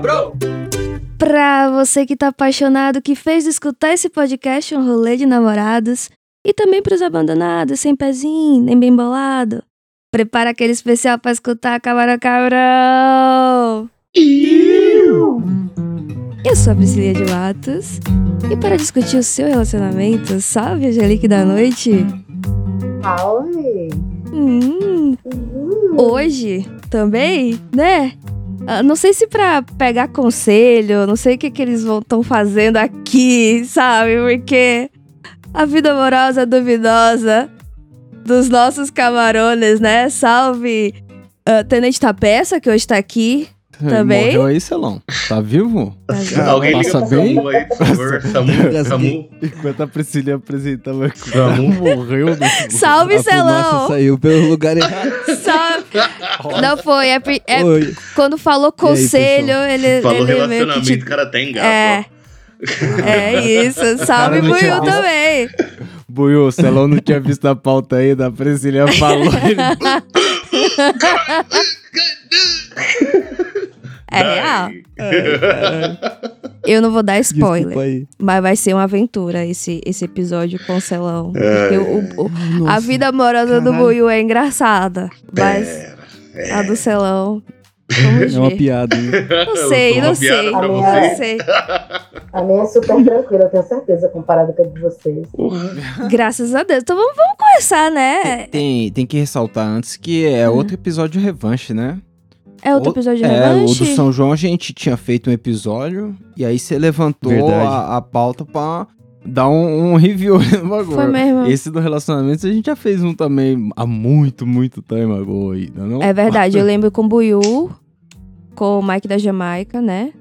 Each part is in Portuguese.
bro! Pra você que tá apaixonado, que fez de escutar esse podcast um rolê de namorados. E também pros abandonados, sem pezinho, nem bem bolado. Prepara aquele especial pra escutar Camarão Cabrão! Eu sou a Priscilia de Matos. E para discutir o seu relacionamento, salve Angelique da Noite! Salve! Hum, Uhum. hoje também, né? Ah, Não sei se pra pegar conselho, não sei o que, que eles estão fazendo aqui, sabe? Porque a vida amorosa duvidosa dos nossos camarones, né? Salve ah, Tenente Tapeça, que hoje tá aqui. Também? Morreu aí, Celão. Tá vivo? Ah, Alguém liga passa pro bem? Samu aí, por favor. Samu, Samu. Enquanto a Priscilia apresentava Samu. morreu. Salve, A Celão! saiu pelo lugar errado. Salve! Não foi, é, é Oi. quando falou E aí, conselho, ele, Falou ele que relacionamento, te o cara tem gato. É. É isso. Salve, Buiu também. Buiu, o Celão não tinha visto a pauta ainda. A Priscilia falou. Ele... É real. Eu não vou dar spoiler, mas vai ser uma aventura esse, esse episódio com o Celão. Porque o- o- a vida amorosa do caralho. Buiu é engraçada, mas Pera, a do Celão. Vamos É uma ver. piada. Não sei, não sei. pra Não vocês. sei. A minha é super tranquila, eu tenho certeza, comparada com a de vocês. Graças a Deus. Então vamos, vamos começar, né? Tem, tem que ressaltar antes que é outro episódio revanche, né? É outro O- episódio de É, o revanche? do São João a gente tinha feito um episódio e aí você levantou a, a pauta pra dar um, um review no bagulho. Foi mesmo. Esse do relacionamento a gente já fez um também há muito, muito tempo agora ainda, não? É verdade, eu lembro com o Buiu, com o Mike da Jamaica, né?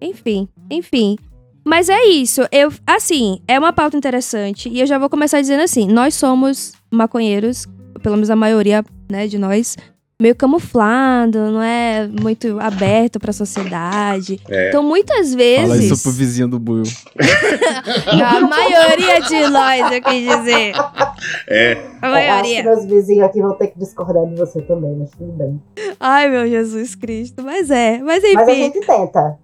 Enfim, enfim. Mas é isso. Eu, assim, é uma pauta interessante. E eu já vou começar dizendo assim: nós somos maconheiros, pelo menos a maioria, né, de nós, meio camuflado, não é muito aberto pra sociedade. É. Então, muitas Fala vezes. isso pro vizinho do Buiu. a maioria de nós, eu quis dizer. É, A É, acho que maioria. meus vizinhos aqui vão ter que discordar de você também, mas tudo bem. Ai, meu Jesus Cristo. Mas é. Mas Mas a enfim, gente tenta.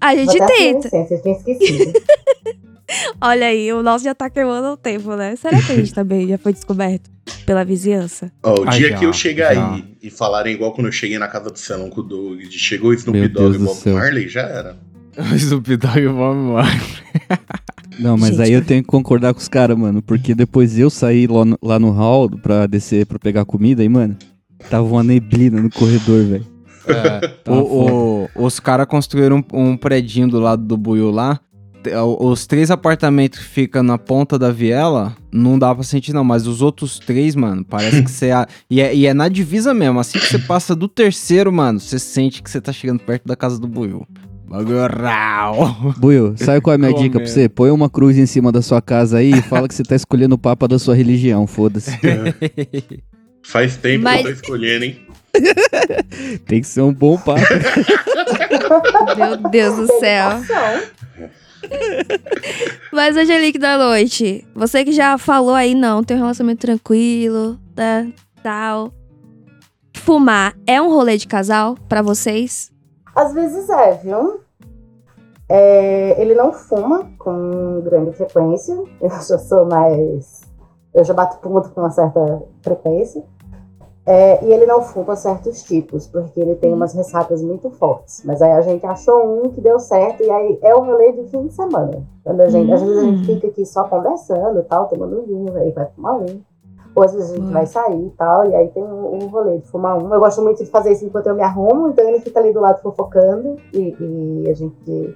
a gente Vou até assumir tenta. licença, eu tinha esquecido. Olha aí, o nosso já tá queimando o tempo, né? Será que a gente também já foi descoberto pela vizinhança? Ó, o Ah, dia já, que eu chegar já. aí e falarem igual quando eu cheguei na casa do Celão com o Doug, de chegou Meu Dogg e Bob céu. Marley, já era. Snoop Dogg, vamos lá. Não, mas Gente, aí eu tenho que concordar com os caras, mano. Porque depois eu saí lá no, lá no hall pra descer pra pegar comida e, mano, tava uma neblina no corredor, velho. É, Tá o- o- os caras construíram um, um predinho do lado do Buiu lá. O- Os três apartamentos que ficam na ponta da viela, não dá pra sentir não, mas os outros três, mano, parece que você... a- E é, e é na divisa mesmo, assim que você passa do terceiro, mano, você sente que você tá chegando perto da casa do Buiu. Bagulho rau. Buiu, sabe qual é a minha Comendo. dica pra você? Põe uma cruz em cima da sua casa aí e fala que você tá escolhendo o papa da sua religião, foda-se. Faz tempo Mas- que eu tô escolhendo, hein? Tem que ser um bom papa. Meu Deus do céu. Mas, Angelique da Noite, você que já falou aí, não, tem um relacionamento tranquilo, tá, tal. Fumar é um rolê de casal pra vocês? Às vezes é, viu? É, ele não fuma com grande frequência. Eu já sou mais. Eu já bato ponto com uma certa frequência. É, e ele não fuma certos tipos, porque ele tem umas ressacas muito fortes. Mas aí a gente achou um que deu certo, e aí é o rolê de fim de semana. Quando a gente, Às vezes a gente Hum. fica aqui só conversando e tal, tomando um vinho, aí vai fumar um. Ou às vezes a gente Boa. vai sair e tal, e aí tem o um, rolê de fumar um. Eu gosto muito de fazer isso enquanto eu me arrumo, então ele fica ali do lado fofocando, e, e a gente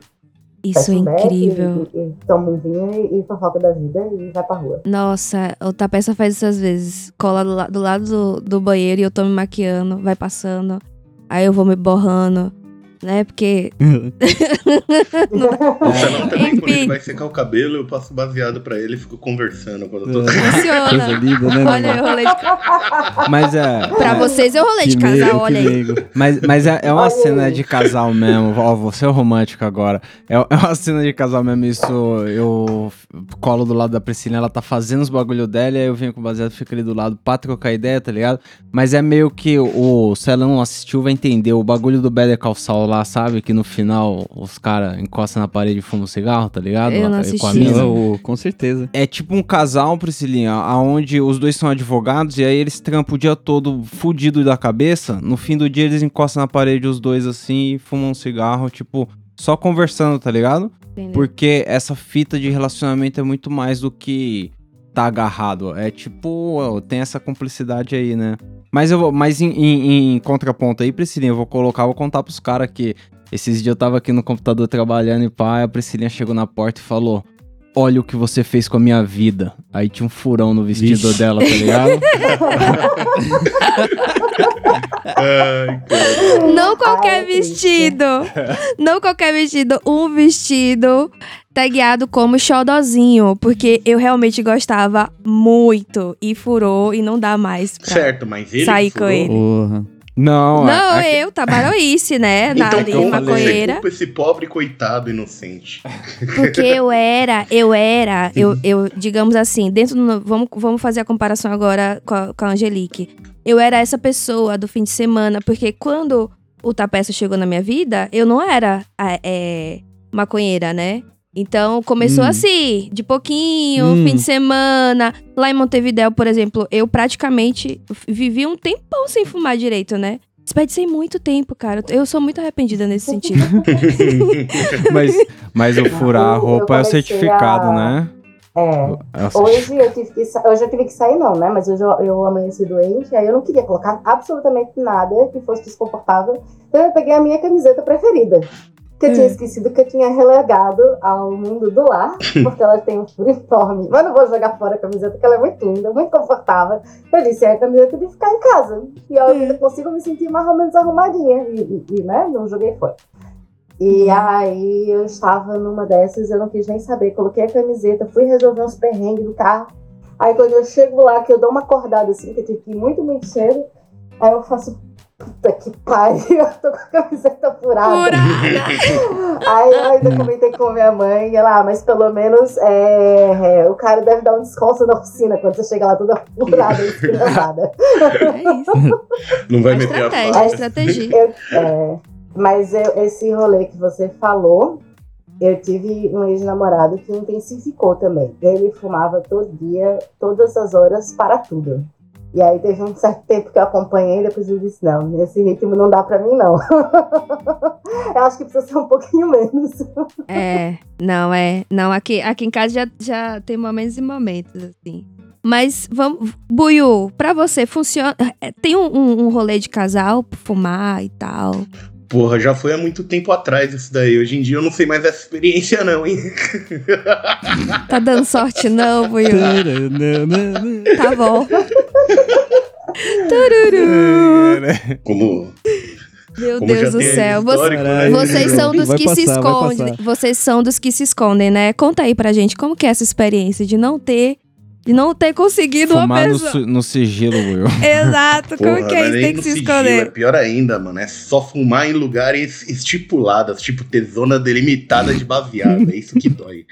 Isso é incrível. E, e, e toma um vinho e, e fofoca da vida e vai pra rua. Nossa, o Tapeça faz isso às vezes. Cola do, do lado do, do banheiro e eu tô me maquiando, vai passando. Aí eu vou me borrando, né? Porque. O Celão também, quando Enfim. ele vai secar o cabelo, eu passo baseado pra ele e fico conversando quando eu tô... Coisa Funciona. linda, né, Olha o rolê de Mas é... Pra é- vocês é o rolê de Que casal, meio, olha aí. meio. Mas, mas é, é uma cena de casal mesmo. Ó, você é romântico agora. É, é uma cena de casal mesmo. Isso eu colo do lado da Priscila, ela tá fazendo os bagulho dela, e aí eu venho com o baseado, fico ali do lado pra trocar ideia, tá ligado? Mas é meio que o Celão assistiu, vai entender. O bagulho do Better Call Saul lá, sabe? Que no final os caras encostam na parede e fumam um cigarro, tá ligado? Eu não Com a mina. Não, com certeza. É tipo um casal, Priscilinha, aonde os dois são advogados e aí eles trampam o dia todo fudido da cabeça. No fim do dia eles encostam na parede os dois assim e fumam um cigarro, tipo, só conversando, tá ligado? Entendeu? Porque essa fita de relacionamento é muito mais do que tá agarrado. É tipo, tem essa cumplicidade aí, né? Mas eu vou, mas em, em- em contraponto aí, Priscilinha, eu vou colocar, vou contar pros caras que esses dias eu tava aqui no computador trabalhando e pá, a Priscilinha chegou na porta e falou: Olha o que você fez com a minha vida. Aí tinha um furão no vestido Vixe. dela, tá ligado? Não qualquer vestido. Não qualquer vestido. Um vestido tagueado como xodozinho. Porque eu realmente gostava muito. E furou e não dá mais pra Certo, mas ele. Sair furou. com ele. Porra. Não, Não, é, é- eu, tabaroice, né? Na Então, como você maconheira. culpa esse pobre coitado inocente? Porque eu era, eu era, eu, eu digamos assim, dentro do. Vamos, vamos fazer a comparação agora com a, com a Angelique. Eu era essa pessoa do fim de semana, porque quando o Tapeça chegou na minha vida, eu não era a- é, maconheira, né? Então começou Hum. assim, de pouquinho, Hum. fim de semana. Lá em Montevidéu, por exemplo, eu praticamente vivi um tempão sem fumar direito, né? Desperdicei muito tempo, cara. Eu sou muito arrependida nesse sentido. mas, mas o furar a roupa é o certificado, a- né? É, o hoje eu tive que sa- eu já tive que sair não, né? Mas hoje eu, eu amanheci doente, aí eu não queria colocar absolutamente nada que fosse desconfortável. Então eu peguei a minha camiseta preferida. Que eu tinha Hum. esquecido que eu tinha relegado ao mundo do lar, porque ela tem um furo enorme. Mas não vou jogar fora a camiseta, porque ela é muito linda, muito confortável. Eu disse, é a camiseta de ficar em casa. E eu ainda consigo me sentir mais ou menos arrumadinha. E, e- e, né, não joguei fora. E aí eu estava numa dessas, eu não quis nem saber. Coloquei a camiseta, fui resolver uns perrengues do carro. Aí quando eu chego lá, que eu dou uma acordada assim, que eu tive que ir muito, muito cedo, aí eu faço. Puta que pariu, eu tô com a camiseta furada. Aí eu ainda comentei com minha mãe, e ela, ah, mas pelo menos é, é, o cara deve dar um desconto na oficina quando você chega lá toda furada, esquilhada. É isso. Não vai A meter a estratégia, a faca. estratégia. Eu- é, mas eu- esse rolê que você falou, eu tive um ex-namorado que intensificou também. Ele fumava todo dia, todas as horas, para tudo. E aí teve um certo tempo que eu acompanhei, depois eu disse, não, esse ritmo não dá pra mim, não. eu acho que precisa ser um pouquinho menos. É, não, é. Não, aqui, aqui em casa já, já tem momentos e momentos, assim. Mas vamos. Buiu, pra você, funciona. é, Tem um, um, um rolê de casal, fumar e tal. Porra, já foi há muito tempo atrás isso daí. Hoje em dia eu não sei mais essa experiência, não, hein? Tá dando sorte, não, Buiu? Tá bom. Tururu. Como. Meu como Deus do céu. Você- né? Vocês são dos Vai que se passar, vai escondem. Vocês são dos que se escondem, né? Conta aí pra gente como que é essa experiência de não ter. De não ter conseguido uma Fumar no, pessoa. su- no sigilo, Will. Exato, como Porra, que é não isso? nem Tem que no se sigilo, É esconder. pior ainda, mano. É só fumar em lugares estipuladas, tipo ter zona delimitada de baseado. é isso que dói.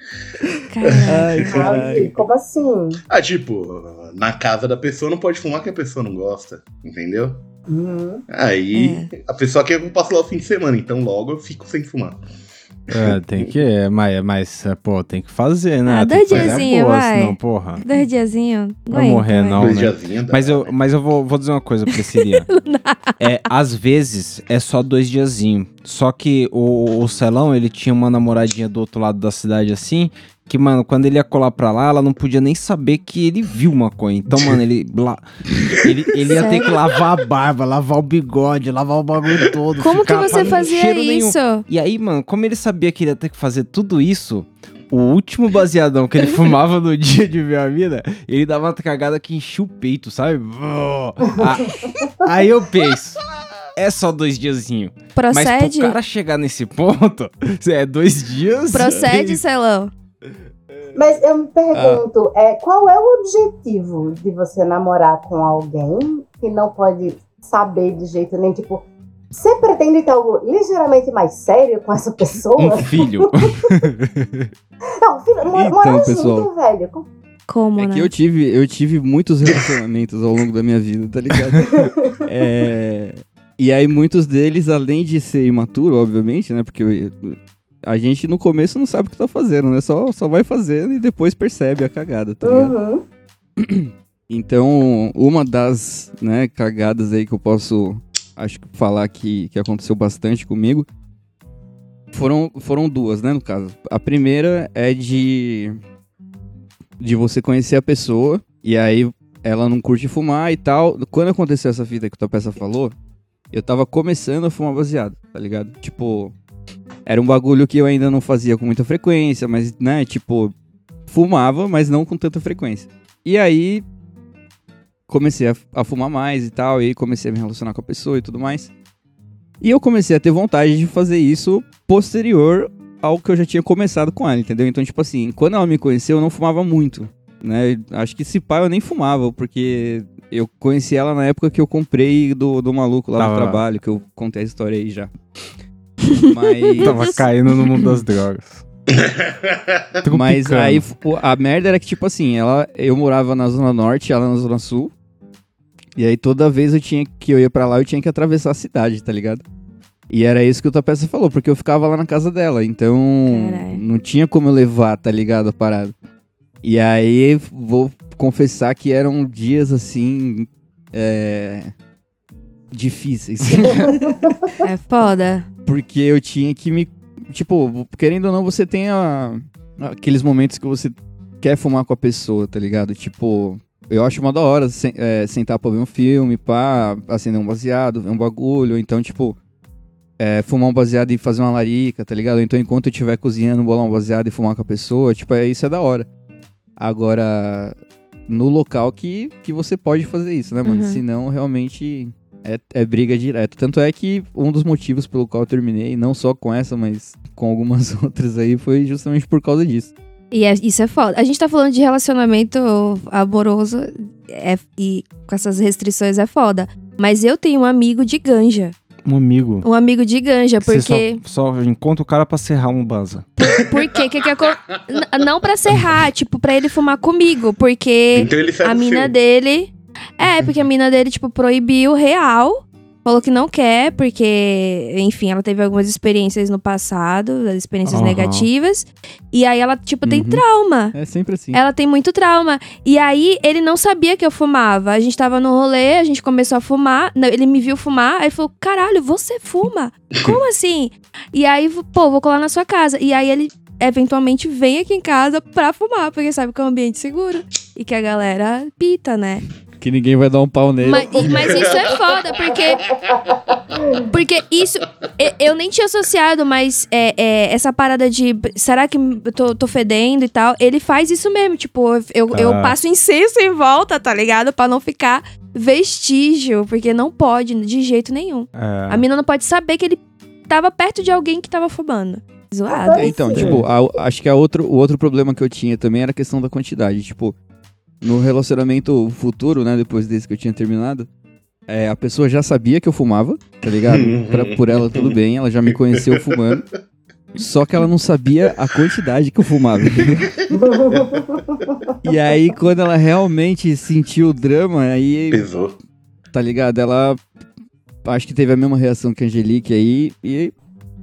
Caralho. Como assim? Ah, tipo, na casa da pessoa não pode fumar que a pessoa não gosta, entendeu? Uhum. Aí a pessoa quer que eu passe lá o fim de semana, então logo eu fico sem fumar. É, tem que, é, mas, mas, é, pô, tem que fazer, né? Ah, doidezinho, boa, vai. senão, porra. Dois diazinho. Não vai morrer, não, Dois né? diazinhos Mas eu, né? mas eu vou, vou dizer uma coisa, Priscilia. é, às vezes é só dois diazinhos. Só que o, o Celão, ele tinha uma namoradinha do outro lado da cidade assim. Que, mano, quando ele ia colar pra lá, ela não podia nem saber que ele viu maconha. Então, mano, ele. la- ele, ele ia ter que lavar a barba, lavar o bigode, lavar o bagulho todo. Como que você fazia cheiro nenhum. isso? E aí, mano, como ele sabia que ele ia ter que fazer tudo isso, o último baseadão que ele fumava no dia de ver a vida, ele dava uma cagada que enchia o peito, sabe? Ah, aí eu penso, é só dois diazinho. Mas Procede? pro cara chegar nesse ponto, é dois dias. Procede, Celão. Mas eu me pergunto, é, qual é o objetivo de você namorar com alguém que não pode saber de jeito nenhum? Tipo, você pretende ter algo ligeiramente mais sério com essa Um pessoa? filho. Não, filho, mo- Então, morar pessoal. junto, velho. Com- Como, É né? que eu tive, eu tive muitos relacionamentos ao longo da minha vida, tá ligado? É, E aí muitos deles, além de ser imaturo, obviamente, né? Porque a gente no começo não sabe o que tá fazendo, né? Só, só vai fazendo e depois percebe a cagada, tá ligado? Uhum. Então, uma das né, cagadas aí que eu posso, acho que falar que, que aconteceu bastante comigo, foram, foram duas, né, no caso. A primeira é de, de você conhecer a pessoa, e aí ela não curte fumar e tal. Quando aconteceu essa fita que o Tapeça falou, eu tava começando a fumar baseado, tá ligado? Tipo, era um bagulho que eu ainda não fazia com muita frequência, mas, né, tipo, fumava, mas não com tanta frequência. E aí, comecei a, a fumar mais e tal, e aí comecei a me relacionar com a pessoa e tudo mais. E eu comecei a ter vontade de fazer isso posterior ao que eu já tinha começado com ela, entendeu? Então, tipo assim, quando ela me conheceu, eu não fumava muito, né? Acho que se pá eu nem fumava, porque eu conheci ela na época que eu comprei do, do maluco lá Tava- no trabalho, que eu contei a história aí já. Mas... Tava caindo no mundo das drogas. Mas aí a merda era que, tipo assim, ela, eu morava na Zona Norte, ela na Zona Sul. E aí toda vez eu tinha que eu ia pra lá, eu tinha que atravessar a cidade, tá ligado? E era isso que o Tapeça falou, porque eu ficava lá na casa dela. Então Caralho. não tinha como eu levar, tá ligado? A parada. E aí vou confessar que eram dias assim. É. Difíceis. É foda. Porque eu tinha que me. Tipo, querendo ou não, você tem a- aqueles momentos que você quer fumar com a pessoa, tá ligado? Tipo, eu acho uma da hora sen- é, sentar pra ver um filme, pá, acender um baseado, ver um bagulho. Então, tipo, é, fumar um baseado e fazer uma larica, tá ligado? Então, enquanto eu estiver cozinhando, bolar um baseado e fumar com a pessoa, tipo, é, isso é da hora. Agora, no local que, que você pode fazer isso, né, mano? Uhum. Senão, realmente. É, é briga direto. Tanto é que um dos motivos pelo qual eu terminei, não só com essa, mas com algumas outras aí, foi justamente por causa disso. E é- isso é foda. A gente tá falando de relacionamento amoroso é- e com essas restrições é foda. Mas eu tenho um amigo de ganja. Um amigo. Um amigo de ganja, Você porque. só, só encontra o cara pra serrar um banza. Por quê? Que que acon- N- Não pra serrar, tipo, pra ele fumar comigo. Porque Então a mina seu. dele. É, porque a mina dele, tipo, proibiu real. Falou que não quer, porque, enfim, ela teve algumas experiências no passado, experiências Aham. negativas. E aí ela, tipo, tem Uhum. trauma. É sempre assim. Ela tem muito trauma. E aí, ele não sabia que eu fumava. A gente tava no rolê, a gente começou a fumar. não, Ele me viu fumar, aí falou: caralho, você fuma? Como assim? E aí, pô, vou colar na sua casa. E aí ele eventualmente vem aqui em casa pra fumar, porque sabe que é um ambiente seguro. E que a galera pita, né? Que ninguém vai dar um pau nele. Mas, mas isso é foda, porque. Porque isso. Eu nem tinha associado, mas é, é, essa parada de. Será que eu tô, tô fedendo e tal? Ele faz isso mesmo. Tipo, eu, eu Ah. passo incenso em volta, tá ligado? Pra não ficar vestígio. Porque não pode, de jeito nenhum. É. A mina não pode saber que ele tava perto de alguém que tava fumando. Zoado. Então, tipo, a- acho que a outro, o outro problema que eu tinha também era a questão da quantidade. Tipo, no relacionamento futuro, né, depois desse que eu tinha terminado, é, a pessoa já sabia que eu fumava, tá ligado? Pra- por ela tudo bem, ela já me conheceu fumando. Só que ela não sabia a quantidade que eu fumava. E aí, quando ela realmente sentiu o drama, aí Pesou. tá ligado? Ela acho que teve a mesma reação que a Angelique aí e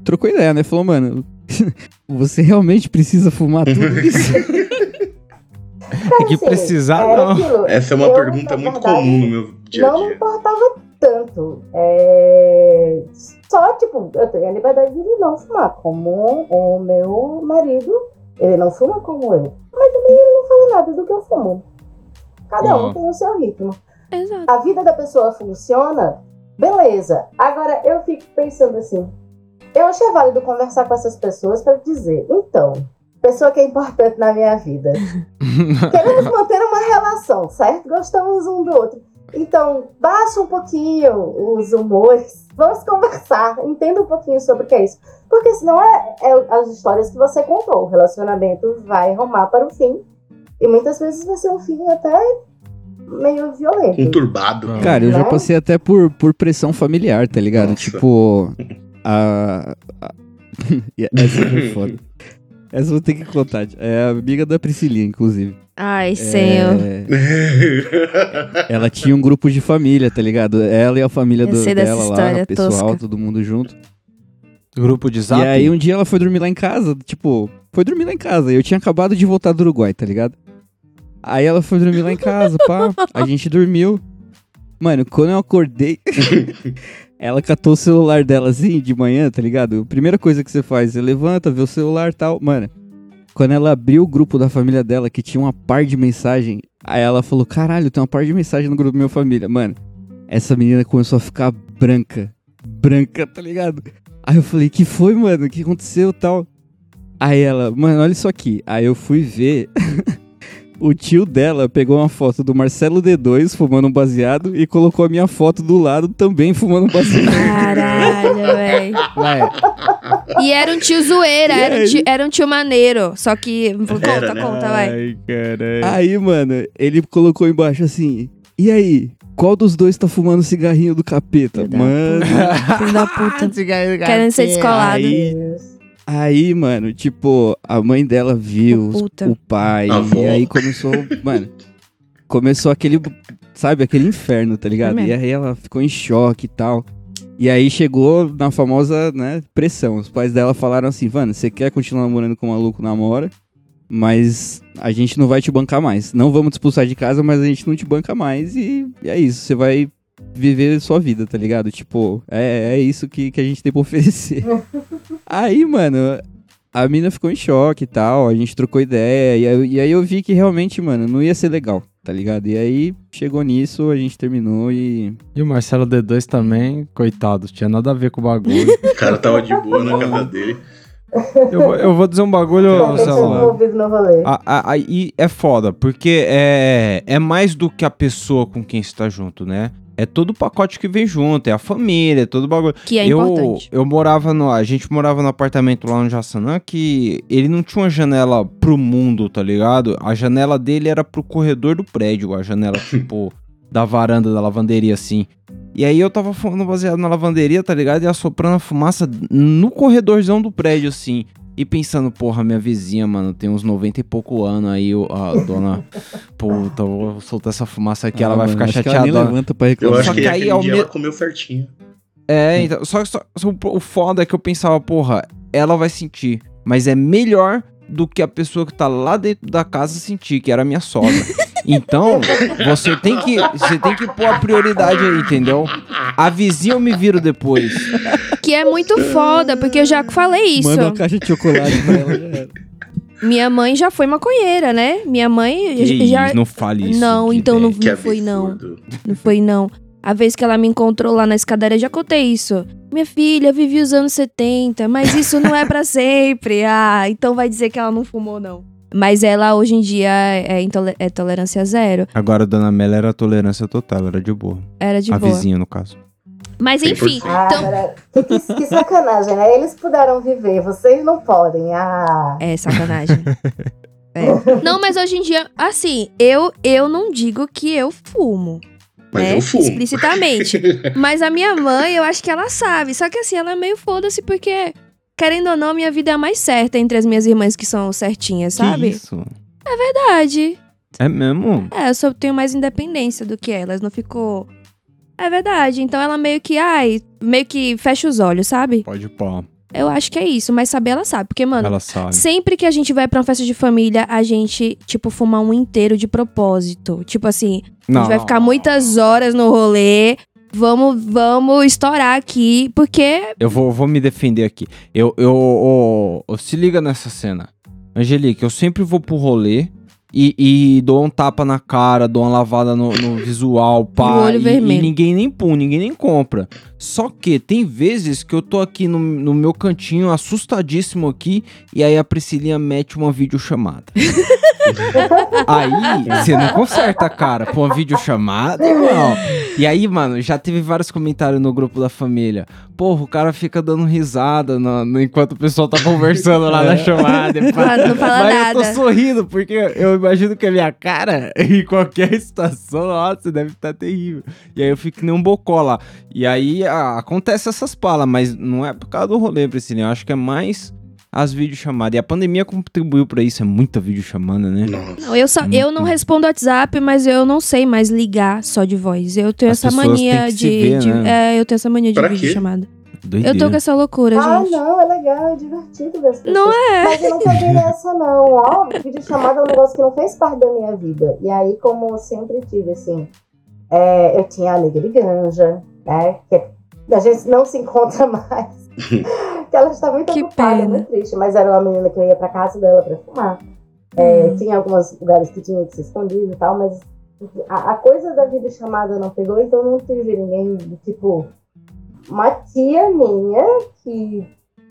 trocou ideia, né? Falou, mano, você realmente precisa fumar tudo isso? É que Assim, precisar, era não. aquilo. Essa é uma Eu, pergunta muito verdade, comum no meu dia a não me dia. importava tanto. É, Só, tipo, eu tenho a liberdade de não fumar. Como o meu marido, ele não fuma como eu. Mas também ele não fala nada do que eu fumo. Cada um Ó. tem o seu ritmo. Exato. A vida da pessoa funciona, beleza. Agora eu fico pensando assim. Eu achei válido conversar com essas pessoas para dizer, então, pessoa que é importante na minha vida. Queremos manter uma relação, certo? Gostamos um do outro. Então, baixa um pouquinho os humores. Vamos conversar. Entenda um pouquinho sobre o que é isso. Porque senão é, é as histórias que você contou. O relacionamento vai rumar para o fim. E muitas vezes vai ser um fim até meio violento. Conturbado. Cara, eu já Né? passei até por, por pressão familiar, tá ligado? Nossa. Tipo, a... a- Essa foi foda. Essa eu vou ter que contar. É amiga da Priscilinha, inclusive. Ai, senhor. É, ela tinha um grupo de família, tá ligado? Ela e a família do, dela lá, pessoal, tosca. todo mundo junto. Grupo de zap? E aí um dia ela foi dormir lá em casa, tipo, foi dormir lá em casa. Eu tinha acabado de voltar do Uruguai, tá ligado? Aí ela foi dormir lá em casa, pá. A gente dormiu. Mano, quando eu acordei, ela catou o celular dela assim de manhã, tá ligado? A primeira coisa que você faz, você levanta, vê o celular tal. Mano, quando ela abriu o grupo da família dela, que tinha uma par de mensagem, aí ela falou: caralho, tem uma par de mensagem no grupo da minha família. Mano, essa menina começou a ficar branca. Branca, tá ligado? Aí eu falei, que foi, mano? O que aconteceu tal? Aí ela, mano, olha isso aqui. Aí eu fui ver. o tio dela pegou uma foto do Marcelo D2 fumando um baseado e colocou a minha foto do lado também fumando um baseado. Caralho, velho. E era um tio zoeira, era um tio, era um tio maneiro. Só que. Conta, Era, né? conta, vai. Ai, caralho. Aí, mano, ele colocou embaixo assim: E aí? Qual dos dois tá fumando cigarrinho do capeta? Filho da Mano. Filho da puta. Querendo ser descolado. Aí, Deus. Aí, mano, tipo, a mãe dela viu, Puta. o pai, A avó. e aí começou, mano, começou aquele, sabe, aquele inferno, tá ligado? É e aí ela ficou em choque e tal. E aí chegou na famosa, né, pressão. Os pais dela falaram assim, mano, você quer continuar namorando com o maluco, namora, mas a gente não vai te bancar mais. Não vamos te expulsar de casa, mas a gente não te banca mais e, e é isso, você vai viver sua vida, tá ligado? Tipo, é, é isso que, que a gente tem pra oferecer. aí, mano, a mina ficou em choque e tal, a gente trocou ideia, e aí, e aí eu vi que realmente, mano, não ia ser legal, tá ligado? E aí chegou nisso, a gente terminou e. E o Marcelo D2 também, coitado, tinha nada a ver com o bagulho. O cara tava de boa na casa dele. eu, vou, eu vou dizer um bagulho, Marcelo. A- a- Aí é foda, porque é, é mais do que a pessoa com quem você tá junto, né? É todo o pacote que vem junto, é a família, é todo o bagulho. Que é eu, importante. eu morava no. A gente morava no apartamento lá no Jaçanã que ele não tinha uma janela pro mundo, tá ligado? A janela dele era pro corredor do prédio, a janela, tipo, da varanda da lavanderia, assim. E aí eu tava fumando baseado na lavanderia, tá ligado? E assoprando a fumaça no corredorzão do prédio, assim. E pensando, porra, minha vizinha, mano, tem uns 90 e pouco anos aí, o- a dona. Puta, eu vou soltar essa fumaça aqui, ela Ah, vai mano, ficar acho que ela nem chateada. levanta pra Eu reclamar. acho Só que, que aí ao dia me- ela comeu certinho. É, então, só, só, só o- o foda é que eu pensava, porra, ela vai sentir, mas é melhor do que a pessoa que tá lá dentro da casa sentir, que era a minha sogra. Então, você tem que, você tem que pôr a prioridade aí, entendeu? A vizinha eu me viro depois. Que é muito foda, porque eu já falei isso. Manda uma caixa de chocolate pra ela. já era. Minha mãe já foi maconheira, né? Minha mãe Que já. isso, não fale isso. Não, então não, não foi não. Não foi não. A vez que ela me encontrou lá na escadaria, já contei isso. Minha filha, vivi os anos 70, mas isso não é pra sempre. Ah, então vai dizer que ela não fumou, não. Mas ela hoje em dia é, é tolerância zero. Agora a dona Mela era tolerância total, era de boa. Era de a boa. vizinha, no caso. Mas enfim, 100%. Ah, então. que- que sacanagem, né? Eles puderam viver, vocês não podem. Ah, É sacanagem. É. Não, mas hoje em dia, assim, eu, eu não digo que eu fumo. Mas né? eu fumo. Explicitamente. Mas a minha mãe, eu acho que ela sabe. Só que assim, ela é meio foda-se, porque, querendo ou não, minha vida é a mais certa entre as minhas irmãs que são certinhas, Que sabe? isso? Verdade. É mesmo? É, eu só tenho mais independência do que elas. Não ficou. É verdade. Então ela meio que, ai, meio que fecha os olhos, sabe? Pode pôr. Eu acho que é isso, mas saber ela sabe. Porque, mano, Ela sabe. Sempre que a gente vai pra uma festa de família, a gente, tipo, fuma um inteiro de propósito. Tipo assim, a gente vai ficar muitas horas no rolê. Vamos, vamos estourar aqui, porque. Eu vou, vou me defender aqui. Eu, eu, ô, ô, se liga nessa cena. Angelique, eu sempre vou pro rolê e, e dou um tapa na cara, dou uma lavada no, no visual, pá. Olho e, vermelho. e ninguém nem pum, ninguém nem compra. Só que tem vezes que eu tô aqui no, no meu cantinho, assustadíssimo aqui, e aí a Priscilinha mete uma videochamada. aí, você não conserta, cara, pra uma videochamada, irmão. E aí, mano, já teve vários comentários no grupo da família. Porra, o cara fica dando risada no- no- enquanto o pessoal tá conversando lá na chamada. Não fala Mas eu nada. tô sorrindo, porque eu imagino que a minha cara, em qualquer situação, nossa, deve estar terrível. E aí eu fico que nem um bocó lá. E aí ah, acontece essas palas, mas não é por causa do rolê, Priscila. Eu acho que é mais as videochamadas. E a pandemia contribuiu pra isso, é muita videochamada, né? Nossa. Não, eu, só, eu não respondo WhatsApp, mas eu não sei mais ligar só de voz. Eu tenho As essa mania de. ver, de- né? É, eu tenho essa mania de Pra quê? Doideira. Eu tô com essa loucura, Ah, gente. não, é legal, é divertido ver as pessoas. Não é. Mas eu nunca vi nessa, não. Ó, vídeo chamada é um negócio que não fez parte da minha vida. E aí, como eu sempre tive, assim, é, eu tinha a amiga de Ganja, né? Que a gente não se encontra mais. que ela está muito Que ocupada, pena. muito triste. Mas era uma menina que eu ia pra casa dela pra fumar. É, Tinha alguns lugares que tinha que se escondido e tal, mas a, a coisa da videochamada não pegou, então não tive ninguém tipo uma tia minha que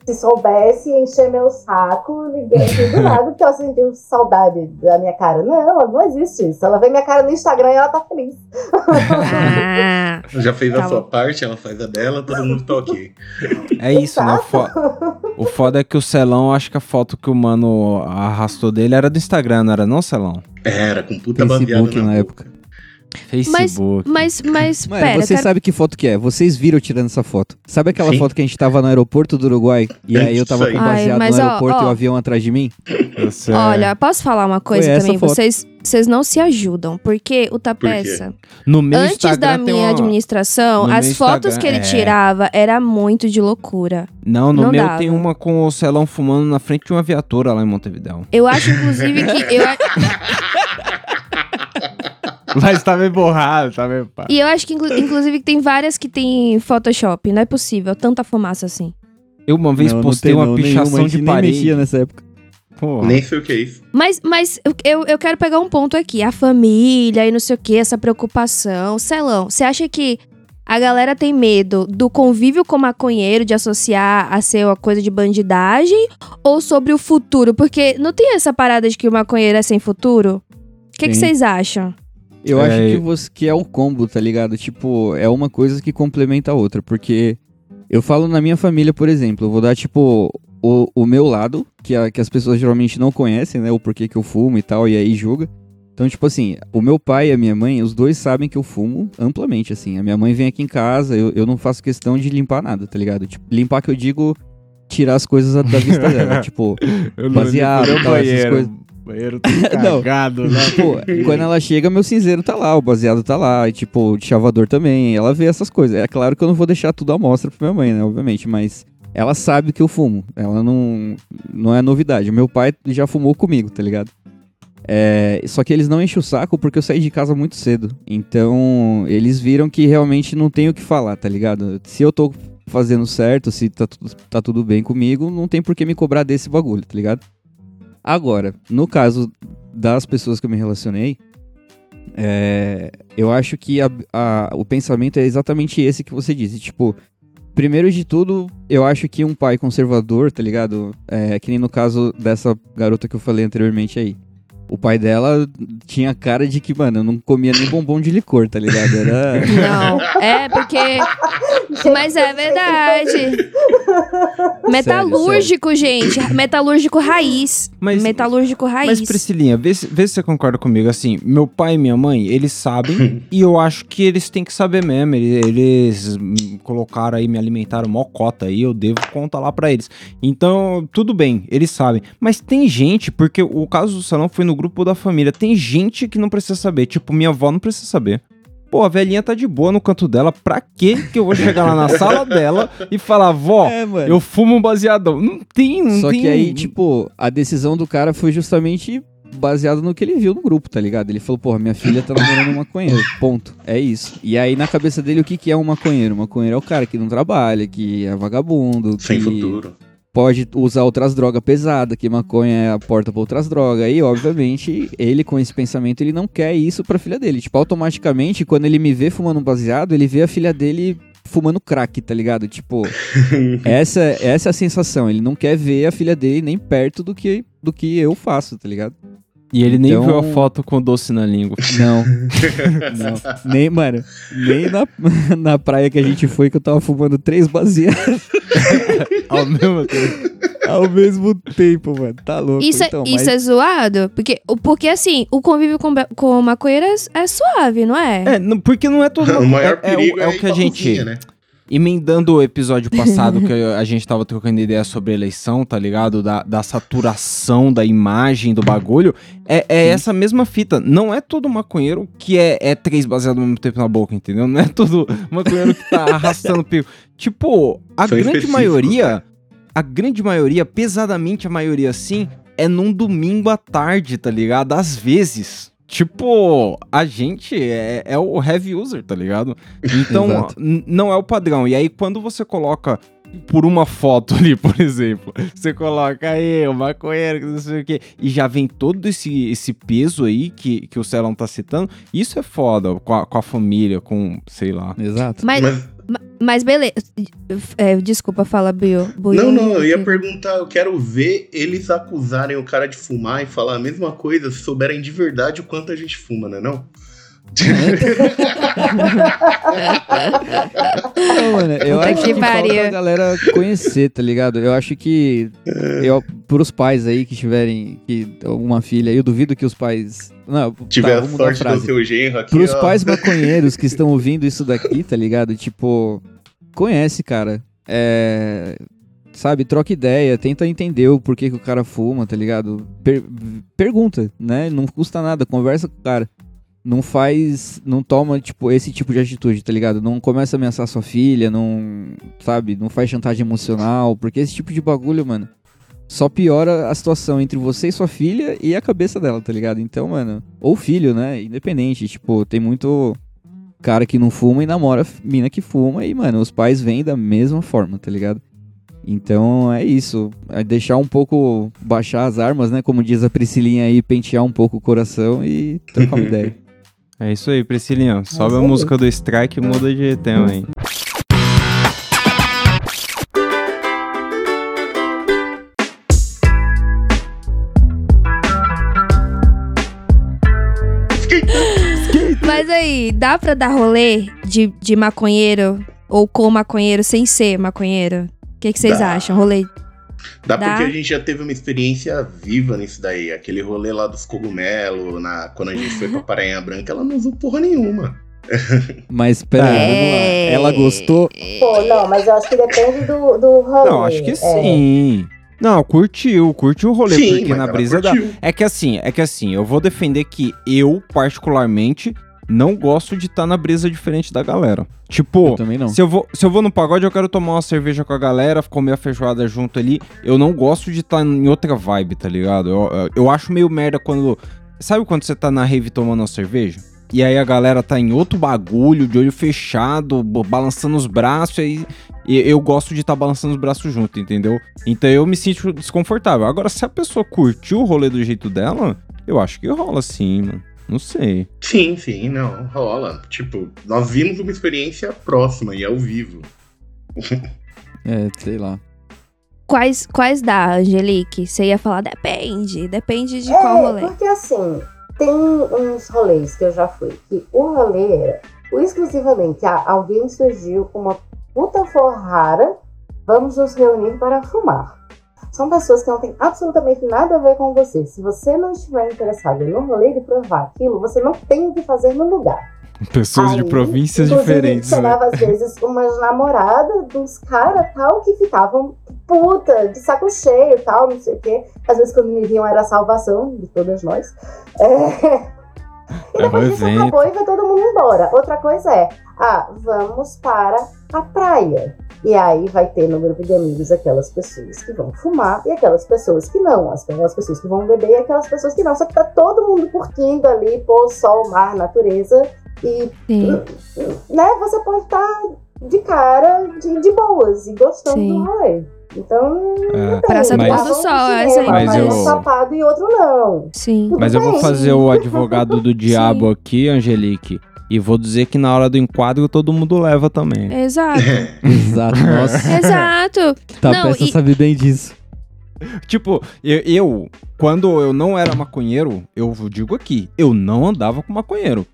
se soubesse encher meu saco, ninguém assim, do nada que ela sentiu saudade da minha cara. Não, não existe isso. Ela vê minha cara no Instagram e ela tá feliz. Ah, Já fez Tá a sua bom. parte, ela faz a dela, todo mundo tá ok. É isso, né? O, fo- o foda é que o Celão, acho que a foto que o mano arrastou dele era do Instagram, não era não, Celão? Era, com puta Facebook na na boca. época. Facebook. mas, mas, Mano, pera, vocês quero- sabem que foto que é. Vocês viram tirando essa foto. Sabe aquela Sim. foto que a gente tava no aeroporto do Uruguai? E aí eu tava com Ai, baseado mas no ó, aeroporto e o ó. avião atrás de mim? Você- é Olha, posso falar uma coisa também? foto. Vocês, vocês não se ajudam, porque o Tapeça, no meu antes Instagram da minha uma- administração, no as fotos Instagram, que ele é. tirava era muito de loucura. Não, no não meu dava. tem uma com o Celão fumando na frente de uma viatura lá em Montevidéu. Eu acho, inclusive, que. Eu, Mas tá meio borrado, tá meio pá. e eu acho que, inclu- inclusive, que tem várias que tem Photoshop. Não é possível, tanta fumaça assim. Eu uma vez Não, não postei tem uma não, pichação nenhuma, a de gente nem parede. mexia nessa época. Porra. Nem sei o que é isso. Mas, mas eu- eu, quero pegar um ponto aqui. A família e não sei o que, essa preocupação. Celão, você acha que a galera tem medo do convívio com maconheiro, de associar a ser uma coisa de bandidagem? Ou sobre o futuro? Porque não tem essa parada de que o maconheiro é sem futuro? O que vocês acham? Eu É, acho que, você, que é um combo, tá ligado? Tipo, é uma coisa que complementa a outra. Porque eu falo na minha família, por exemplo, eu vou dar, tipo, o, o meu lado, que, a- que as pessoas geralmente não conhecem, né? O porquê que eu fumo e tal, e aí julga. Então, tipo assim, o meu pai e a minha mãe, os dois sabem que eu fumo amplamente, assim. A minha mãe vem aqui em casa, eu, eu não faço questão de limpar nada, tá ligado? Tipo, limpar que eu digo tirar as coisas da vista dela. tipo, Eu baseado, tal, essas coisas. Banheiro Não. cagado, né? Pô, quando ela chega, meu cinzeiro tá lá, o baseado tá lá, e tipo, o chavador também. Ela vê essas coisas. É claro que eu não vou deixar tudo à mostra pra minha mãe, né? Obviamente, mas ela sabe que eu fumo. Ela não. Não é novidade. Meu pai já fumou comigo, tá ligado? É, só que eles não enchem o saco porque eu saí de casa muito cedo. Então, eles viram que realmente não tem o que falar, tá ligado? Se eu tô fazendo certo, se tá, tudo- tá tudo bem comigo, não tem por que me cobrar desse bagulho, tá ligado? Agora, no caso das pessoas que eu me relacionei, é, eu acho que a- a- o pensamento é exatamente esse que você disse. Tipo, primeiro de tudo, eu acho que um pai conservador, tá ligado? É, que nem no caso dessa garota que eu falei anteriormente aí. O pai dela tinha cara de que, mano, eu não comia nem bombom de licor, tá ligado? Era. Não, é porque. Mas é verdade. Metalúrgico, gente. Metalúrgico raiz. Mas- Metalúrgico raiz. Mas, Priscilinha, vê se, vê se você concorda comigo. Assim, meu pai e minha mãe, eles sabem e eu acho que eles têm que saber mesmo. Eles, eles colocaram aí, me alimentaram mó cota aí, eu devo contar lá pra eles. Então, tudo bem, eles sabem. Mas tem gente, porque o caso do salão foi no grupo da família, tem gente que não precisa saber. Tipo, minha avó não precisa saber. Pô, a velhinha tá de boa no canto dela, pra quê que eu vou chegar lá na sala dela e falar, vó, É, mano. eu fumo um baseadão? Não tem, não Só tem. que aí, tipo, a decisão do cara foi justamente baseado no que ele viu no grupo, tá ligado? Ele falou, porra, minha filha tá namorando um maconheiro, ponto. É isso. E aí, na cabeça dele, o que, que é um maconheiro? Um maconheiro é o cara que não trabalha, que é vagabundo, Sem que futuro. Pode usar outras drogas pesadas, que maconha é a porta pra outras drogas. Aí, obviamente, ele com esse pensamento, ele não quer isso pra filha dele. Tipo, automaticamente, quando ele me vê fumando um baseado, ele vê a filha dele fumando crack, tá ligado? Tipo, essa, essa é a sensação. Ele não quer ver a filha dele nem perto do que, do que eu faço, tá ligado? E ele nem Então- viu a foto com doce na língua. Não. não. Nem, mano, nem na, na praia que a gente foi que eu tava fumando três baseados Ao mesmo tempo. ao mesmo tempo, mano. Tá louco. Isso, então, é, isso mas- é zoado? Porque, porque assim, o convívio com, com maconheiro é, é suave, não é? É, não- porque não é todo O maior é, é o- perigo é, é o ir que a gente. né? Emendando o episódio passado que a gente tava trocando ideia sobre eleição, tá ligado? Da, da saturação da imagem do bagulho. É, é essa mesma fita. Não é todo maconheiro que é, é três baseado ao mesmo tempo na boca, entendeu? Não é todo maconheiro que tá arrastando pico. Tipo, a São grande maioria, a grande maioria, pesadamente a maioria sim, é num domingo à tarde, tá ligado? Às vezes. Tipo, a gente é, é o heavy user, tá ligado? Então, não é o padrão. E aí, quando você coloca por uma foto ali, por exemplo, você coloca aí o maconheiro, que não sei o quê, e já vem todo esse, esse peso aí que, que o Celão tá citando, isso é foda, com a, com a família, com, sei lá. Exato. Mas, Mas, mas beleza. É, desculpa, fala, Bio. Não, não, eu ia perguntar, eu quero ver eles acusarem o cara de fumar e falar a mesma coisa se souberem de verdade o quanto a gente fuma, né não? Não, mano, eu Puta acho que que, falta a galera conhecer, tá ligado? Eu acho que eu, pros pais aí que tiverem que, uma filha, eu duvido que os pais. Não, Tiver tá, sorte do seu genro aqui, Pros ó. pais maconheiros que estão ouvindo isso daqui, tá ligado? Tipo, conhece, cara. É. Sabe, troca ideia, tenta entender o porquê que o cara fuma, tá ligado? Per- pergunta, né? Não custa nada, conversa com o cara. Não faz. Não toma, tipo, esse tipo de atitude, tá ligado? Não começa a ameaçar sua filha, não. Sabe? Não faz chantagem emocional, porque esse tipo de bagulho, mano. Só piora a situação entre você e sua filha e a cabeça dela, tá ligado? Então, mano. Ou filho, né? Independente. Tipo, tem muito cara que não fuma e namora mina que fuma e, mano, os pais vêm da mesma forma, tá ligado? Então é isso. É deixar um pouco. baixar as armas, né? Como diz a Priscilinha aí, pentear um pouco o coração e trocar uma ideia. É isso aí, Priscilinha. Sobe a aí. música do Strike e muda de tema aí. Mas aí, dá pra dar rolê de, de maconheiro ou com maconheiro sem ser maconheiro? O que, que vocês Dá. acham? Rolê. Dá, Dá. porque a gente já teve uma experiência viva nisso daí. Aquele rolê lá dos cogumelos, na, quando a gente foi pra Parainha Branca, ela não usou porra nenhuma. Mas pera aí, vamos lá. É. Ela gostou. Pô, não, mas eu acho que depende do, do rolê. Não, acho que É. sim. Não, curtiu, curtiu o rolê, Sim, porque na brisa da. curtiu. É que assim, é que assim, eu vou defender que eu, particularmente, não gosto de estar na brisa diferente da galera. Tipo, Eu também não. se eu, vou, se eu vou no pagode, eu quero tomar uma cerveja com a galera, comer a feijoada junto ali. Eu não gosto de estar em outra vibe, tá ligado? Eu, eu, acho meio merda quando. Sabe quando você tá na rave tomando uma cerveja? E aí a galera tá em outro bagulho, de olho fechado, balançando os braços, e aí eu gosto de estar balançando os braços junto, entendeu? Então eu me sinto desconfortável. Agora, se a pessoa curtiu o rolê do jeito dela, eu acho que rola sim, mano. Não sei. Sim, sim, não, rola. Tipo, nós vimos uma experiência próxima e ao vivo. É, sei lá. Quais, quais dá, Angelique? Você ia falar, depende. Depende de É, qual rolê. porque assim, tem uns rolês que eu já fui, que o rolê era o exclusivamente, ah, alguém surgiu com uma puta forrara, vamos nos reunir para fumar. São pessoas que não têm absolutamente nada a ver com você. Se você não estiver interessado no rolê de provar aquilo, você não tem o que fazer no lugar. Pessoas de Aí, províncias inclusive, diferentes, né? chegava às vezes umas namoradas dos caras tal que ficavam puta, de saco cheio tal, não sei o quê. Às vezes quando me viam era a salvação de todas nós. É... E É depois um disso evento. acabou e vai todo mundo embora. Outra coisa é, ah, vamos para a praia. E aí vai ter no grupo de amigos aquelas pessoas que vão fumar e aquelas pessoas que não. As- Aquelas pessoas que vão beber e aquelas pessoas que não. Só que tá todo mundo curtindo ali, pôr sol, mar, natureza. E Sim. né, você pode estar de cara de, de boas e gostando Sim. do rolê. Então, É. Praça do Mas- Pôr do Sol, essa aí. Mas mas eu- um sapado e outro não. Sim. Mas eu vou fazer o advogado do diabo aqui, Angelique. E vou dizer que na hora do enquadro todo mundo leva também. Exato. Exato, nossa. Exato. Tá, Não, peça e- sabe bem disso. Tipo, eu, eu, quando eu não era maconheiro, eu digo aqui, eu não andava com maconheiro.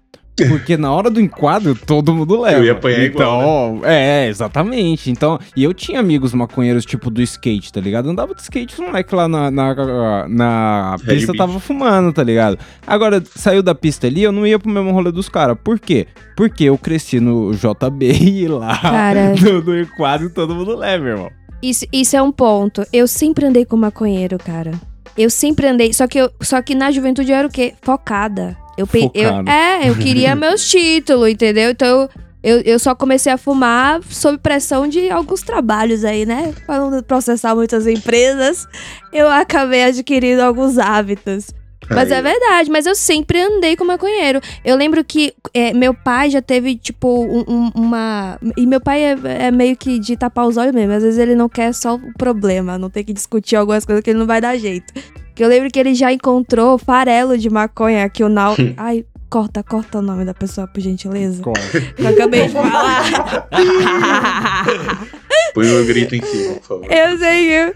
Porque na hora do enquadro, todo mundo leva. Eu ia apanhar então, igual, É, exatamente. Então, e eu tinha amigos maconheiros, tipo, do skate, tá ligado? Andava de skate, os moleque lá na, na, na Red pista Beach. tava fumando, tá ligado? Agora, saiu da pista ali, eu não ia pro mesmo rolê dos caras. Por quê? Porque eu cresci no JB e lá Cara. no, no enquadro todo mundo leva, irmão. Isso, isso é um ponto. Eu sempre andei com maconheiro, cara. Eu sempre andei. Só que, eu, só que na juventude eu era o quê? Focada. Eu, pe- eu. É, eu queria meus títulos, entendeu? Então eu, eu só comecei a fumar sob pressão de alguns trabalhos aí, né? Pra não processar muitas empresas, eu acabei adquirindo alguns hábitos. Mas é verdade, mas eu sempre andei com maconheiro. Eu lembro que é, meu pai já teve, tipo, um- um- uma. E meu pai é, é meio que de tapar os olhos mesmo. Às vezes ele não quer só o problema, não tem que discutir algumas coisas que ele não vai dar jeito. Que eu lembro que ele já encontrou farelo de maconha que o Nau. Ai, corta, corta o nome da pessoa, por gentileza. Eu acabei de falar. Põe o grito em cima, por favor. Eu sei que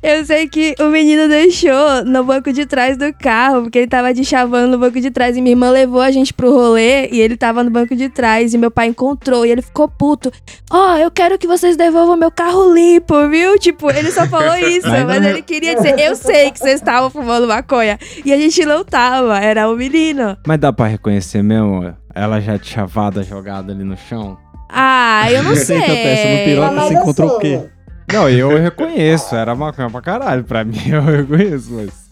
eu sei que o menino deixou no banco de trás do carro, porque ele tava de chavando no banco de trás e minha irmã levou a gente pro rolê e ele tava no banco de trás e meu pai encontrou e ele ficou puto. Ó, eu quero que vocês devolvam meu carro limpo, viu? Tipo, ele só falou isso, Mas ele queria dizer, eu sei que vocês estavam fumando maconha e a gente não tava, era o menino. Mas dá pra reconhecer mesmo? Ela já de chavada jogada ali no chão? Ah, eu não sei. Eita, peça, no piroca Mas, você encontrou o quê? Não, eu reconheço, era maconha pra caralho. Pra mim, eu reconheço, mas.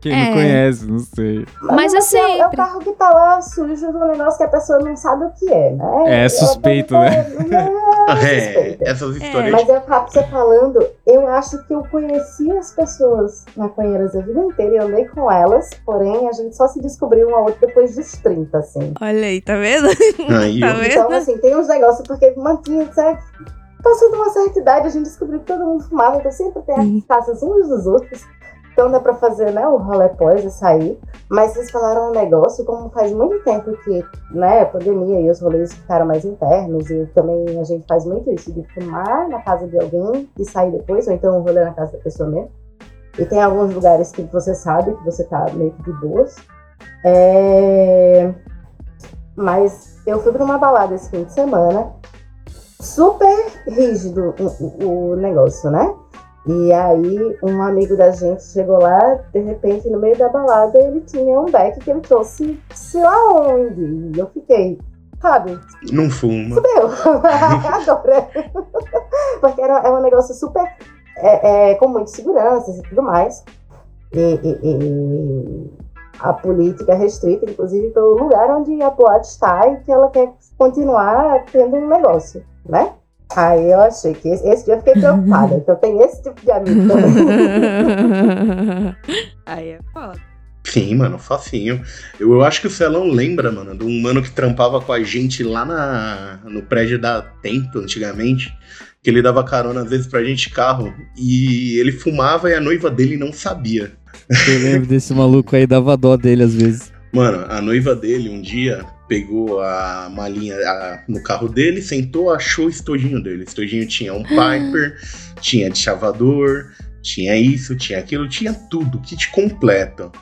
Quem É. não conhece, não sei. Mas assim, é- É o carro que tá lá sujo do negócio que a pessoa não sabe o que é, né? É suspeito, tô- né? É, É, suspeito. essas histórias. Mas eu, você falando, eu acho que eu conheci as pessoas maconheiras a vida inteira e andei com elas, porém a gente só se descobriu um ao outro depois dos 30, assim. Olha aí, tá vendo? Aí, Tá vendo? Então, assim, tem uns negócios, porque mantinha, certo? Passando uma certa idade, a gente descobriu que todo mundo fumava, então sempre tem Uhum. as taças uns dos outros. Então dá pra fazer, né, o rolê pós e sair. Mas vocês falaram um negócio, como faz muito tempo que, né, a pandemia e os rolês ficaram mais internos, e também a gente faz muito isso, de fumar na casa de alguém e sair depois, ou então um rolê na casa da pessoa mesmo. E tem alguns lugares que você sabe que você tá meio que de boas. É... Mas eu fui pra uma balada esse fim de semana, super rígido o, o- o negócio, né? E aí, um amigo da gente chegou lá, de repente, no meio da balada, ele tinha um beck que ele trouxe, sei lá onde. E eu fiquei, sabe, Não fuma. fudeu. Agora. Porque era, é um negócio super. É, é, com muitas seguranças e tudo mais. E, e- e a política é restrita, inclusive, pelo lugar onde a boate está e que ela quer continuar tendo um negócio, né? Aí eu achei que esse, esse dia eu fiquei preocupada. Então tem esse tipo de amigo também. Aí é foda. Sim, mano, facinho. Eu, eu acho que o Celão lembra, mano, de um mano que trampava com a gente lá na, no prédio da Tempo, antigamente. Que ele dava carona às vezes pra gente de carro. E ele fumava e a noiva dele não sabia. Eu lembro desse maluco aí, dava dó dele às vezes. Mano, a noiva dele um dia pegou a malinha a- no carro dele, sentou, achou o estojinho dele. O estojinho tinha um Piper, tinha de chavador, tinha isso, tinha aquilo, tinha tudo, kit completo.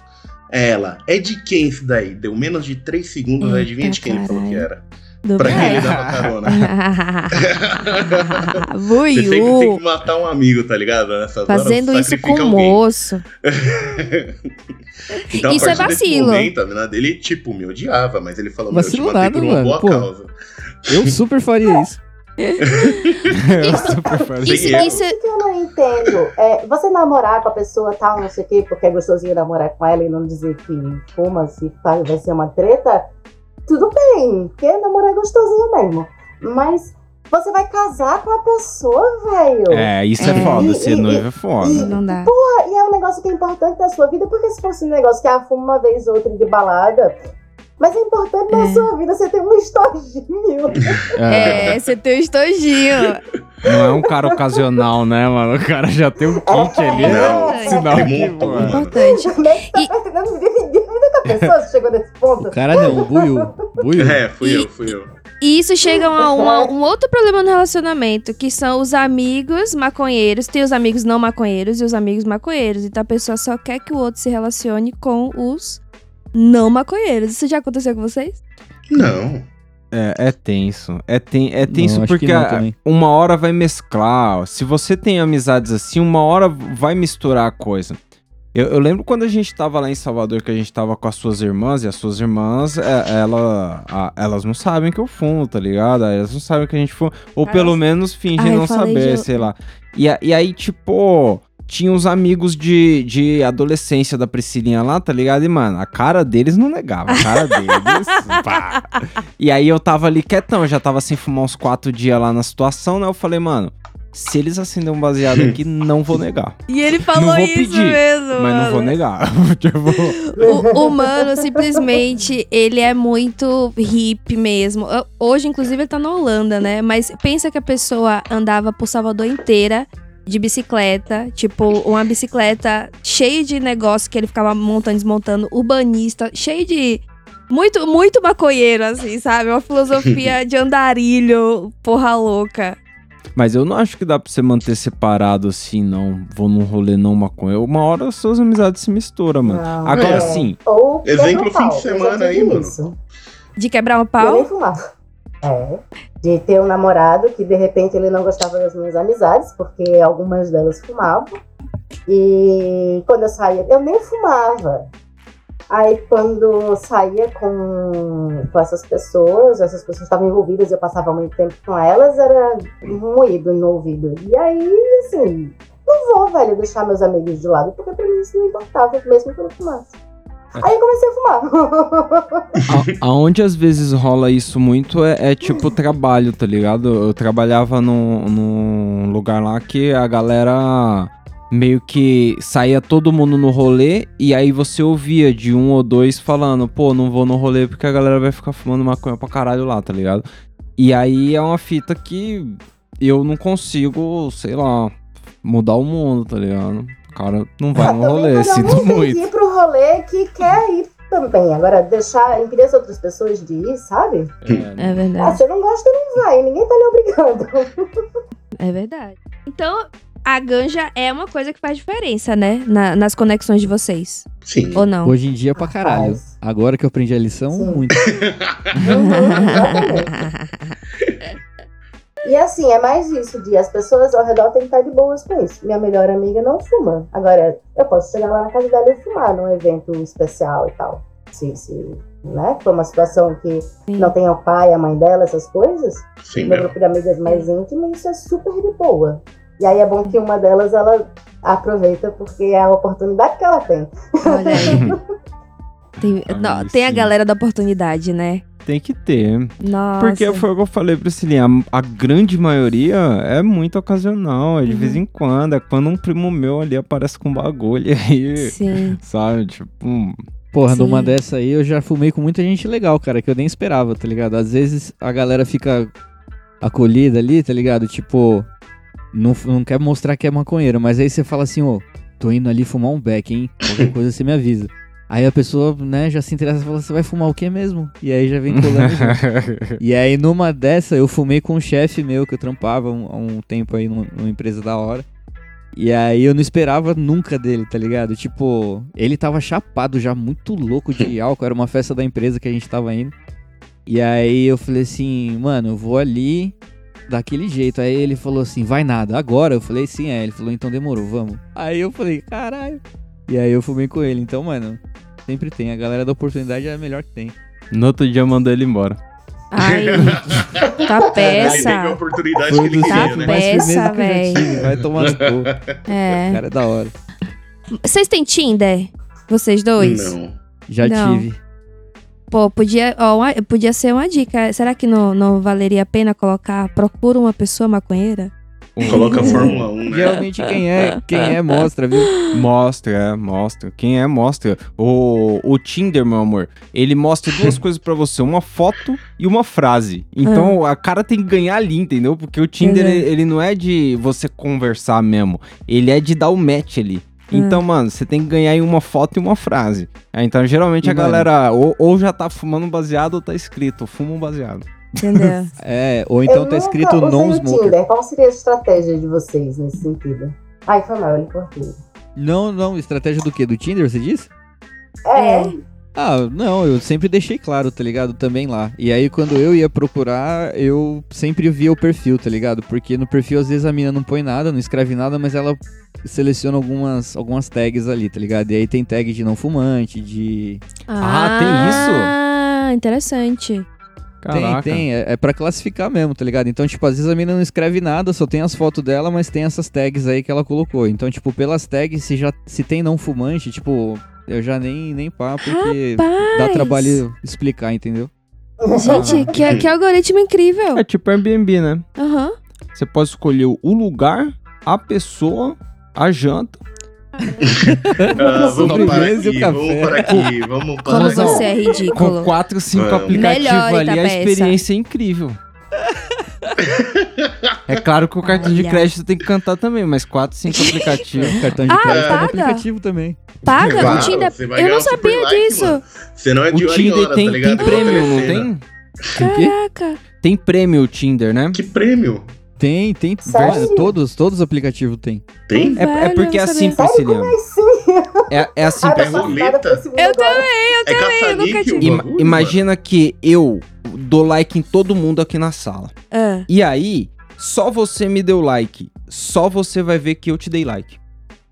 Ela, é de quem isso daí? Deu menos de 3 segundos, Eita, adivinha de quem ele falou que caralho. era? Do Pra quem ele dava carona. Você sempre tem que matar um amigo, tá ligado? Nessas Fazendo horas, isso com o moço. Então, Isso a é vacilo. momento, a mina dele, tipo, me odiava, mas ele falou, meu, eu te matei nada, por uma mano, boa pô. causa. Eu super faria isso. Eu super faria. Isso, erro. isso, O que eu não entendo é você namorar com a pessoa tal, não sei o quê, porque é gostosinho namorar com ela e não dizer que fuma, se faz, vai ser uma treta, tudo bem, porque namorar é gostosinho mesmo. Mas você vai casar com a pessoa, velho. É, isso é, É. foda, E- ser e- noivo é foda. e- não dá. E é um negócio que é importante na sua vida, porque se fosse um negócio que ah, fuma uma vez ou outra de balada. Mas é importante na É. sua vida você ter um estojinho. É, É, você tem um estojinho. Não é um cara ocasional, né, mano? O cara já tem um kit ali, né? Sinal. Importante. Como é que você E- pessoa se chegou nesse ponto? O cara não, o Buiu. Buiu. É, fui E- eu, fui eu. E isso chega a uma- um outro problema no relacionamento, que são os amigos maconheiros. Tem os amigos não maconheiros e os amigos maconheiros. Então a pessoa só quer que o outro se relacione com os não maconheiros. Isso já aconteceu com vocês? Não. É, é tenso. É, ten, é tenso Não, porque a- uma hora vai mesclar. Se você tem amizades assim, uma hora vai misturar a coisa. Eu, eu lembro quando a gente tava lá em Salvador, que a gente tava com as suas irmãs, e as suas irmãs, é, ela, a- elas não sabem que eu fumo, tá ligado? Elas não sabem que a gente fuma. Ou pelo menos fingem Ah, não saber, de- sei lá. E, e aí, tipo, tinha uns amigos de, de adolescência da Priscilinha lá, tá ligado? E, mano, a cara deles não negava. A cara deles. pá. E aí eu tava ali quietão, já tava sem fumar uns quatro dias lá na situação, né? Eu falei, mano, se eles acendem um baseado aqui, não vou negar. E ele falou Não vou isso pedir, mesmo. Mas não mano. vou negar. tipo, O, o mano, simplesmente, ele é muito hippie mesmo. Hoje, inclusive, ele tá na Holanda, né? Mas pensa que a pessoa andava por Salvador inteira de bicicleta, tipo, uma bicicleta cheia de negócio que ele ficava montando, desmontando, urbanista, cheio de. Muito, muito maconheiro, assim, sabe? Uma filosofia de andarilho, porra louca. Mas eu não acho que dá pra você manter separado assim, não. Vou num rolê não maconha. Uma hora as suas amizades se misturam, mano. Não, Agora é. sim. Ou Exemplo, o fim de semana aí, tive mano. isso. De quebrar Eu pau. nem fumava. É. De ter um namorado que de repente ele não gostava das minhas amizades, porque algumas delas fumavam. E quando eu saía, eu nem fumava. Aí quando saía com, com essas pessoas, essas pessoas estavam envolvidas e eu passava muito tempo com elas, era moído no ouvido. E aí, assim, não vou, velho, deixar meus amigos de lado, porque pra mim isso não importava, mesmo que eu fumasse. Aí eu comecei a fumar. Aonde às vezes rola isso muito é, é tipo trabalho, tá ligado? Eu trabalhava num lugar lá que a galera meio que saía todo mundo no rolê e aí você ouvia de um ou dois falando, pô, não vou no rolê porque a galera vai ficar fumando maconha pra caralho lá, tá ligado? E aí é uma fita que eu não consigo, sei lá, mudar o mundo, tá ligado? O cara não vai no rolê, sinto tem que muito. ir pro rolê que quer ir também. Agora, deixar, impedir as outras pessoas de ir, sabe? É Ah, verdade. você não gosta, não vai. Ninguém tá lhe obrigando. É verdade. Então, a ganja é uma coisa que faz diferença, né? Na- nas conexões de vocês. Sim. Ou não? Hoje em dia pra caralho. Agora que eu aprendi a lição, Sim. muito. E assim, é mais isso, de as pessoas ao redor têm que estar de boas com isso. Minha melhor amiga não fuma. Agora, eu posso chegar lá na casa dela e fumar num evento especial e tal. Se, se né, for uma situação que não tem o pai, a mãe dela, essas coisas, Sim, meu meu. grupo de amigas mais íntimo, isso é super de boa. E aí é bom que uma delas ela aproveita porque é a oportunidade que ela tem. Olha aí. Tem, Ah, não, tem a galera da oportunidade, né? Tem que ter. Nossa. Porque foi o que eu falei pra Cilinha, a, a grande maioria é muito ocasional, é de Uhum. vez em quando, é quando um primo meu ali aparece com bagulho aí, Sim. sabe, tipo, Porra, Sim. numa dessa aí eu já fumei com muita gente legal, cara, que eu nem esperava, tá ligado? Às vezes a galera fica acolhida ali, tá ligado? Tipo, não, não quer mostrar que é maconheiro, mas aí você fala assim, ô, tô indo ali fumar um beck, hein? Qualquer coisa você me avisa. Aí a pessoa, né, já se interessa e fala, você vai fumar o que mesmo? E aí já vem colando. E aí numa dessa eu fumei com um chefe meu que eu trampava um- há um tempo aí numa, numa empresa da hora. E aí eu não esperava nunca dele, tá ligado? Tipo, ele tava chapado já, muito louco de álcool. Era uma festa da empresa que a gente tava indo. E aí eu falei assim, mano, eu vou ali daquele jeito. Aí ele falou assim, vai nada, agora? Eu falei, sim, é. Ele falou, então demorou, vamos. Aí eu falei, caralho. E aí eu fumei com ele. Então, mano, sempre tem. A galera da oportunidade é a melhor que tem. no outro dia mandou ele embora. Ai, tá Aí teve a peça. oportunidade Foi que ele dos Tá queria, né? peça, tive. Vai tomar no cu. É. O cara é da hora. Vocês têm Tinder? Vocês dois? Não. Já Não. tive. Pô, podia, ó, uma- podia ser uma dica. Será que não, não valeria a pena colocar procura uma pessoa maconheira? Coloca a Fórmula 1, né? Geralmente quem é, quem é mostra, viu? Mostra, é, mostra. Quem é, mostra. O, o Tinder, meu amor, ele mostra duas coisas pra você: uma foto e uma frase. Então a cara tem que ganhar ali, entendeu? Porque o Tinder, Uhum. ele, ele não é de você conversar mesmo. Ele é de dar o match ali. Então, mano, você tem que ganhar em uma foto e uma frase. É, então, geralmente E, a mano- galera ou, ou já tá fumando baseado ou tá escrito fumo um baseado. Entendeu? É, ou então eu tá escrito usei non o smoker. Tinder. Qual seria a estratégia de vocês nesse sentido? Ai, foi mal, ele cortou. Não, não, estratégia do quê? Do Tinder, você disse? É, É. Ah, não, eu sempre deixei claro, tá ligado? Também lá. E aí, quando eu ia procurar, eu sempre via o perfil, tá ligado? Porque no perfil, às vezes, a mina não põe nada, não escreve nada, mas ela seleciona algumas, algumas tags ali, tá ligado? E aí tem tag de não fumante, de. Ah, tem isso? Ah, interessante. Caraca. Tem, tem. É, é pra classificar mesmo, tá ligado? Então, tipo, às vezes a mina não escreve nada, só tem as fotos dela, mas tem essas tags aí que ela colocou. Então, tipo, pelas tags, se, já, se tem não fumante, tipo, eu já nem, nem pá, porque dá Rapaz. trabalho explicar, entendeu? Gente, que, que algoritmo incrível. É tipo Airbnb, né? Aham. Você pode escolher o lugar, a pessoa, a janta. Ah, vamos parar Sobremesa e o aqui, café. vamos parar aqui, vamos parar Como aqui. você é ridículo. Com 4, 5 Vamos. aplicativos Melhor, ali, a experiência é incrível. É claro que o cartão de crédito tem que cantar também, mas 4, 5 aplicativos. Cartão de Ah, crédito é no paga? aplicativo também. Paga Claro, no Tinder. Eu não sabia like, disso. mano. Você não é de O Tinder hora, tem, tá ligado? tem prêmio, não tem? Tem quê? Caraca. Tem prêmio o Tinder, né? Que prêmio? Tem, tem. Sério? Todos, todos os aplicativos tem. Tem? É, é porque é assim, sabia. Prisciliano. Sim. É, é assim, Ah, é roleta. esse mundo Eu. É caça-níquel nunca o tive. Ima- imagina que eu dou like em todo mundo aqui na sala. Ah, E aí, só você me deu like. Só você vai ver que eu te dei like.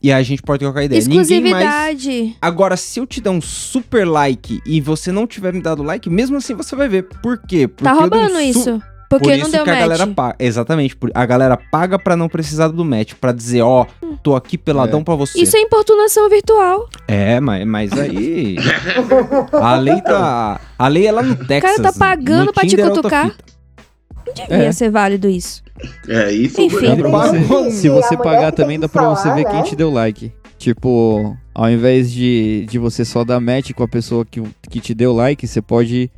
E aí a gente pode trocar ideia. Ninguém mais. exclusividade. Agora, se eu te der um super like e você não tiver me dado like, mesmo assim você vai ver. Por quê? Porque Tá eu um roubando su- isso. Porque Por não isso deu que a match. galera paga. Exatamente. por- A galera paga pra não precisar do match. Pra dizer, ó, tô aqui peladão pra você. Isso é importunação virtual. É, mas, mas aí. a lei tá. A lei é lá no Texas. tá pagando pra te Tinder é outra cutucar. Não devia É. ser válido isso. É isso. Enfim. Dá pra Paga. você- se você pagar também, dá pra você ver né? quem te deu like. Tipo, ao invés de, de você só dar match com a pessoa que, que te deu like, você pode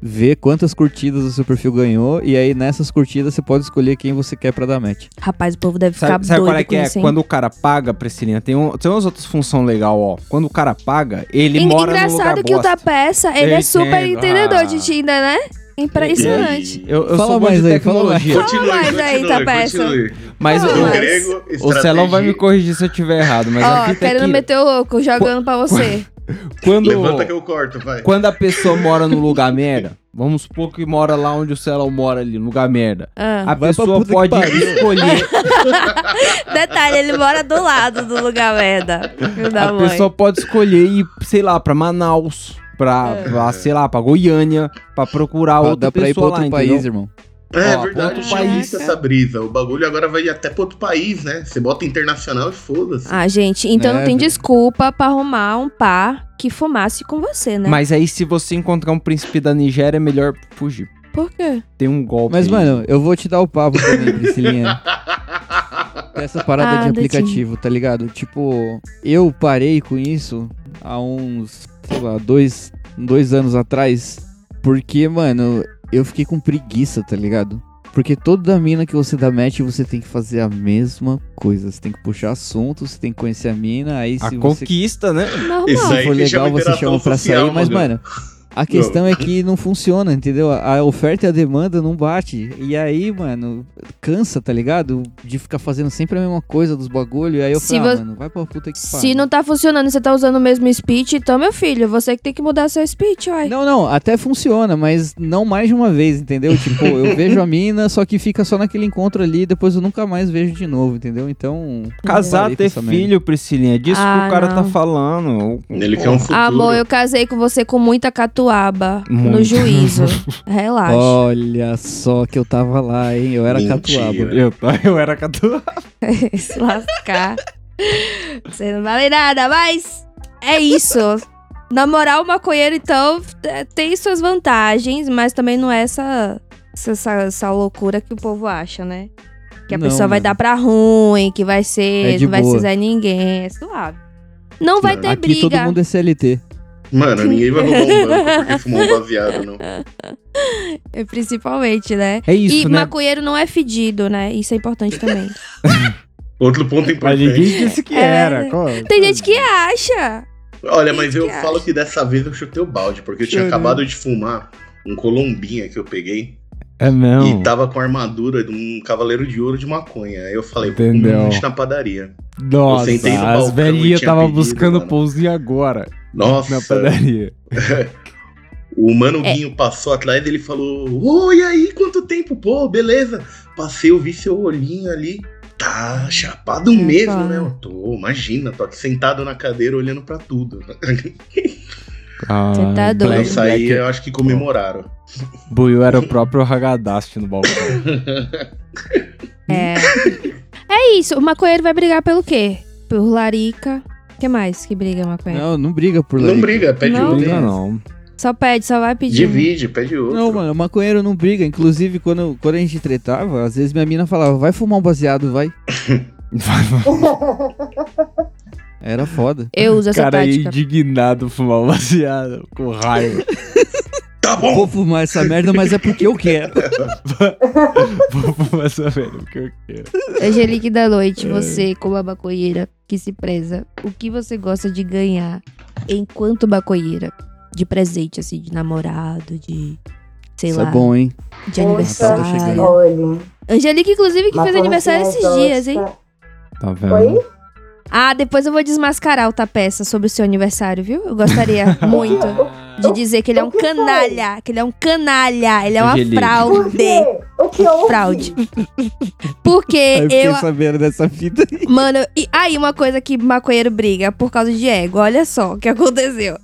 ver quantas curtidas o seu perfil ganhou. E aí nessas curtidas você pode escolher quem você quer pra dar match. Rapaz, o povo deve ficar Sabe, sabe doido qual é que é? isso? Quando o cara paga, Priscilinha, tem, um, tem umas outras funções legais, ó. Quando o cara paga, ele En- mora no lugar Engraçado que o bosta. Tapeça, ele Eu é super entendo, entendedor ah. de Tinder, né? Impressionante. Eu, eu Fala sou bom mais de aí, fala mais. Continue, mais aí, Tapeça. Mas Fala o, O mais. grego, o Celão vai me corrigir se eu tiver errado, mas Ó, é querendo que meter o louco, jogando pra você. Quando, Levanta que eu corto, vai. quando a pessoa mora no lugar merda, vamos supor que mora lá onde o Celão mora ali, no lugar merda. Ah. A Vai pra pessoa pode escolher, Detalhe, ele mora do lado do lugar merda. A mãe. pessoa pode escolher ir, sei lá, pra Manaus, pra, É. pra, sei lá, pra Goiânia, pra procurar Dá- outra Dá pra ir pra pessoa outro lá, país, entendeu? irmão. É Ó, verdade, outro país, é. essa brisa. O bagulho agora vai até pra outro país, né? Você bota internacional e foda-se. Ah, gente, então É, não tem desculpa pra arrumar um par que fumasse com você, né? Mas aí, se você encontrar um príncipe da Nigéria, é melhor fugir. Por quê? Tem um golpe. Mas, aí. mano, eu vou te dar o papo também, Priscilinha. Essa parada Ah, de aplicativo, tá ligado? Tipo, eu parei com isso há uns, sei lá, dois, dois anos atrás. Porque, mano, eu fiquei com preguiça, tá ligado? Porque toda mina que você dá match, você tem que fazer a mesma coisa. Você tem que puxar assunto, você tem que conhecer a mina, aí A se você conquista, né? Normal. Isso se aí for que chama legal, você chama pra social, sair, mas, mano. mano, a questão é que não funciona, entendeu? A oferta e a demanda não bate. E aí, mano, cansa, tá ligado? De ficar fazendo sempre a mesma coisa dos bagulho. E aí eu Se falei, ah, mano, vai pra puta que Se pariu. não tá funcionando e você tá usando o mesmo speech, então, meu filho, você que tem que mudar seu speech, uai. Não, não, até funciona, mas não mais de uma vez, entendeu? Tipo, eu vejo a mina, só que fica só naquele encontro ali, depois eu nunca mais vejo de novo, entendeu? Então. Casar, ter filho, Priscilinha. É disso Ah, que o cara tá não. falando. Ele quer um futuro. Amor, eu casei com você com muita catuaba no Muito. juízo. Relaxa. Olha só que eu tava lá, hein? Eu era Mentira. catuaba. Eu, eu era catu. Se lascar. Você não vale nada, mas é isso. Namorar o maconheiro, então, é, tem suas vantagens, mas também não é essa, essa, essa loucura que o povo acha, né? Que a Não, pessoa vai dar pra ruim, que vai ser, É não vai boa. precisar ninguém, é suave. Não vai ter Aqui briga. todo mundo é CLT. Mano, ninguém vai roubar um banco porque fumou um baseado, não. É, Principalmente, né? É isso, e né? maconheiro não é fedido, né? Isso é importante também. Outro ponto Mas importante. ninguém disse que É. era. Qual- Tem gente que acha. Olha, mas eu que falo acha? que dessa vez eu chutei o balde, porque eu tinha acabado de fumar um colombinha que eu peguei É não. e tava com a armadura de um cavaleiro de ouro de maconha. Aí eu falei, vou Entendeu. comer um na padaria. Nossa, as e velhinhas tava pedido, buscando mano. pãozinho agora. Nossa. Na padaria. O Mano É. Guinho passou atrás dele e falou: Oi, aí, quanto tempo? Pô, beleza. Passei, eu vi seu olhinho ali. Tá chapado É, mesmo, né? Eu tô, imagina, tô aqui sentado na cadeira olhando pra tudo. Ah, Você tá doido. Isso aí eu acho que comemoraram. Buiu era o próprio Hagadast no balcão. É. É isso. O maconheiro vai brigar pelo quê? Por larica. O que mais que briga maconheiro? Não, não briga por Não larica. briga, pede Não. Não outro. briga, não. Só pede, só vai pedir. Divide, pede outro. Não, mano, maconheiro não briga. Inclusive, quando, quando a gente tretava, às vezes minha mina falava, vai fumar um baseado, vai. Era foda. Eu uso essa cara aí tática. indignado fumar um baseado com raiva. Tá bom. Vou fumar essa merda, mas é porque eu quero. Vou fumar essa merda porque eu quero. Angelique da É. Noite, você, como a maconheira que se preza, o que você gosta de ganhar enquanto maconheira? De presente, assim, de namorado, de. Sei Isso lá. é bom, hein? De aniversário. tá chegando. Olha. Angelique, inclusive, que uma fez aniversário esses florzinha dias, hein? Tá vendo? Oi? Ah, depois eu vou desmascarar o Tapeça sobre o seu aniversário, viu? Eu gostaria muito de dizer que ele é um que foi? canalha. Que ele é um canalha. Ele é uma Angelique. Por fraude. quê? O que houve? Fraude. Porque Aí eu fiquei eu. sabendo dessa fita aí. Mano, e aí uma coisa que maconheiro briga por causa de ego. Olha só o que aconteceu.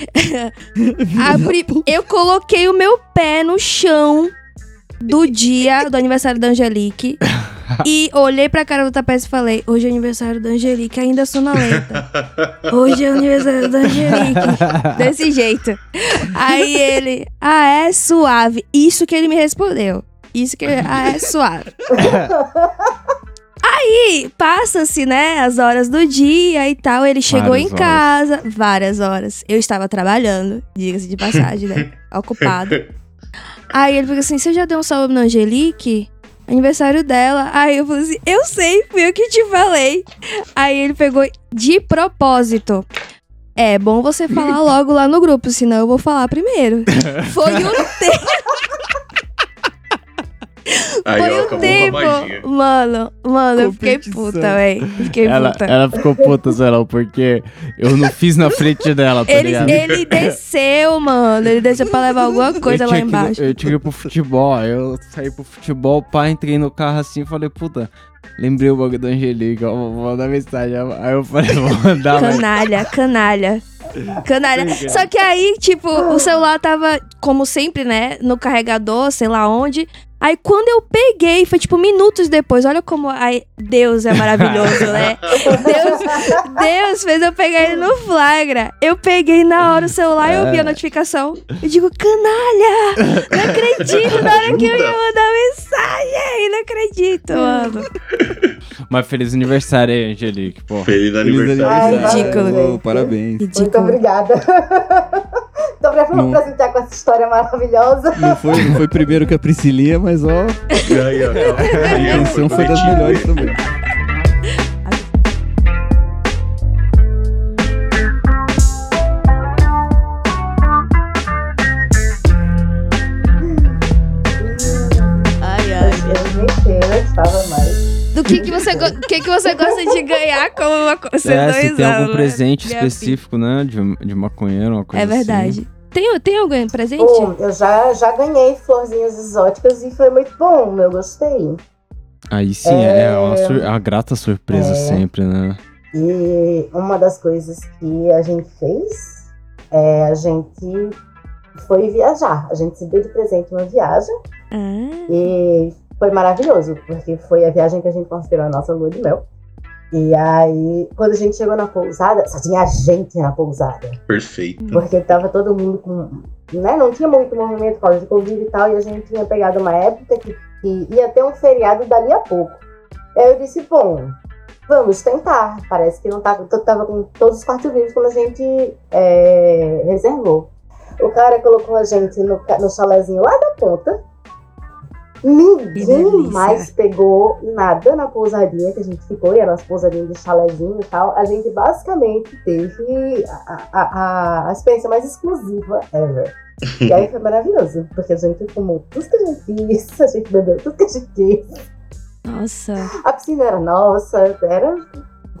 Pri- Eu coloquei o meu pé no chão do dia do aniversário da Angelique. E olhei pra cara do tapete e falei: Hoje é aniversário da Angelique, ainda sonolenta. Hoje é aniversário da Angelique. Desse jeito. Aí ele, ah, é suave. Isso que ele me respondeu. Isso que ele, ah, é suave. Aí passa-se, né, as horas do dia e tal. Ele chegou Várias em casa, várias horas. Eu estava trabalhando, diga-se de passagem, né? Ocupado. Aí ele falou assim: Você já deu um salve na Angelique? Aniversário dela. Aí eu falei assim: Eu sei, fui eu que te falei. Aí ele pegou de propósito. É bom você falar logo lá no grupo, senão eu vou falar primeiro. Foi um tempo. Aí, Foi um tempo. Mano, mano, eu fiquei puta, véi. Fiquei Ela, puta. ela ficou puta, sei lá, porque eu não fiz na frente dela, tá Ele, ligado? ele desceu, mano. Ele desceu pra levar alguma coisa lá tinha que- embaixo. eu tinha que ir pro futebol, aí eu saí pro futebol, pá, entrei no carro assim e falei, puta, lembrei o bagulho da Angelica, ó, vou mandar mensagem. Aí eu falei, vou mandar, mas Canalha, canalha. Canalha. Obrigado. Só que aí, tipo, o celular tava, como sempre, né, no carregador, sei lá onde. Aí quando eu peguei, foi tipo minutos depois. Olha como ai, Deus é maravilhoso, né? Deus, Deus fez eu pegar ele no flagra. Eu peguei na hora o celular e eu vi a notificação. Eu digo, canalha! Não acredito na hora que eu ia mandar mensagem. Não acredito, mano. Mas feliz aniversário aí, Angelique, pô. Feliz Feliz aniversário. Ai, Ridículo. gente. Parabéns. Muito Ridículo. obrigada. Tô pra Não. presentear com essa história maravilhosa. Não foi, não foi primeiro que a Priscilinha, mas ó, a intenção foi das melhores também. Que, que, você, que, que você gosta de ganhar como uma coisa? É, se tem algum né? presente específico, né, de, de maconheiro, uma coisa É verdade. Tem, tem algum presente? Bom, eu já, já ganhei florzinhas exóticas e foi muito bom, eu gostei. assim. Aí sim, é, é uma, sur- uma grata surpresa É. sempre, né? E uma das coisas que a gente fez é a gente foi viajar. A gente se deu de presente uma viagem Ah, e foi maravilhoso, porque foi a viagem que a gente considerou a nossa lua de mel. E aí, quando a gente chegou na pousada, só tinha gente na pousada. Perfeito. Porque tava todo mundo com. Né? Não tinha muito movimento por causa de Covid e tal, e a gente tinha pegado uma época que, que ia ter um feriado dali a pouco. Aí eu disse, bom, vamos tentar. Parece que não tava, tava com todos os quartos vivos quando a gente é, reservou. O cara colocou a gente no, no chalézinho lá da ponta. Ninguém mais pegou nada na pousadinha que a gente ficou, e era nossa pousadinha de chalézinho e tal. A gente basicamente teve a, a, a, a experiência mais exclusiva ever. E aí foi maravilhoso, porque a gente fumou tudo que a gente quis, a gente bebeu tudo que a gente quis. nossa. A piscina era nossa, era.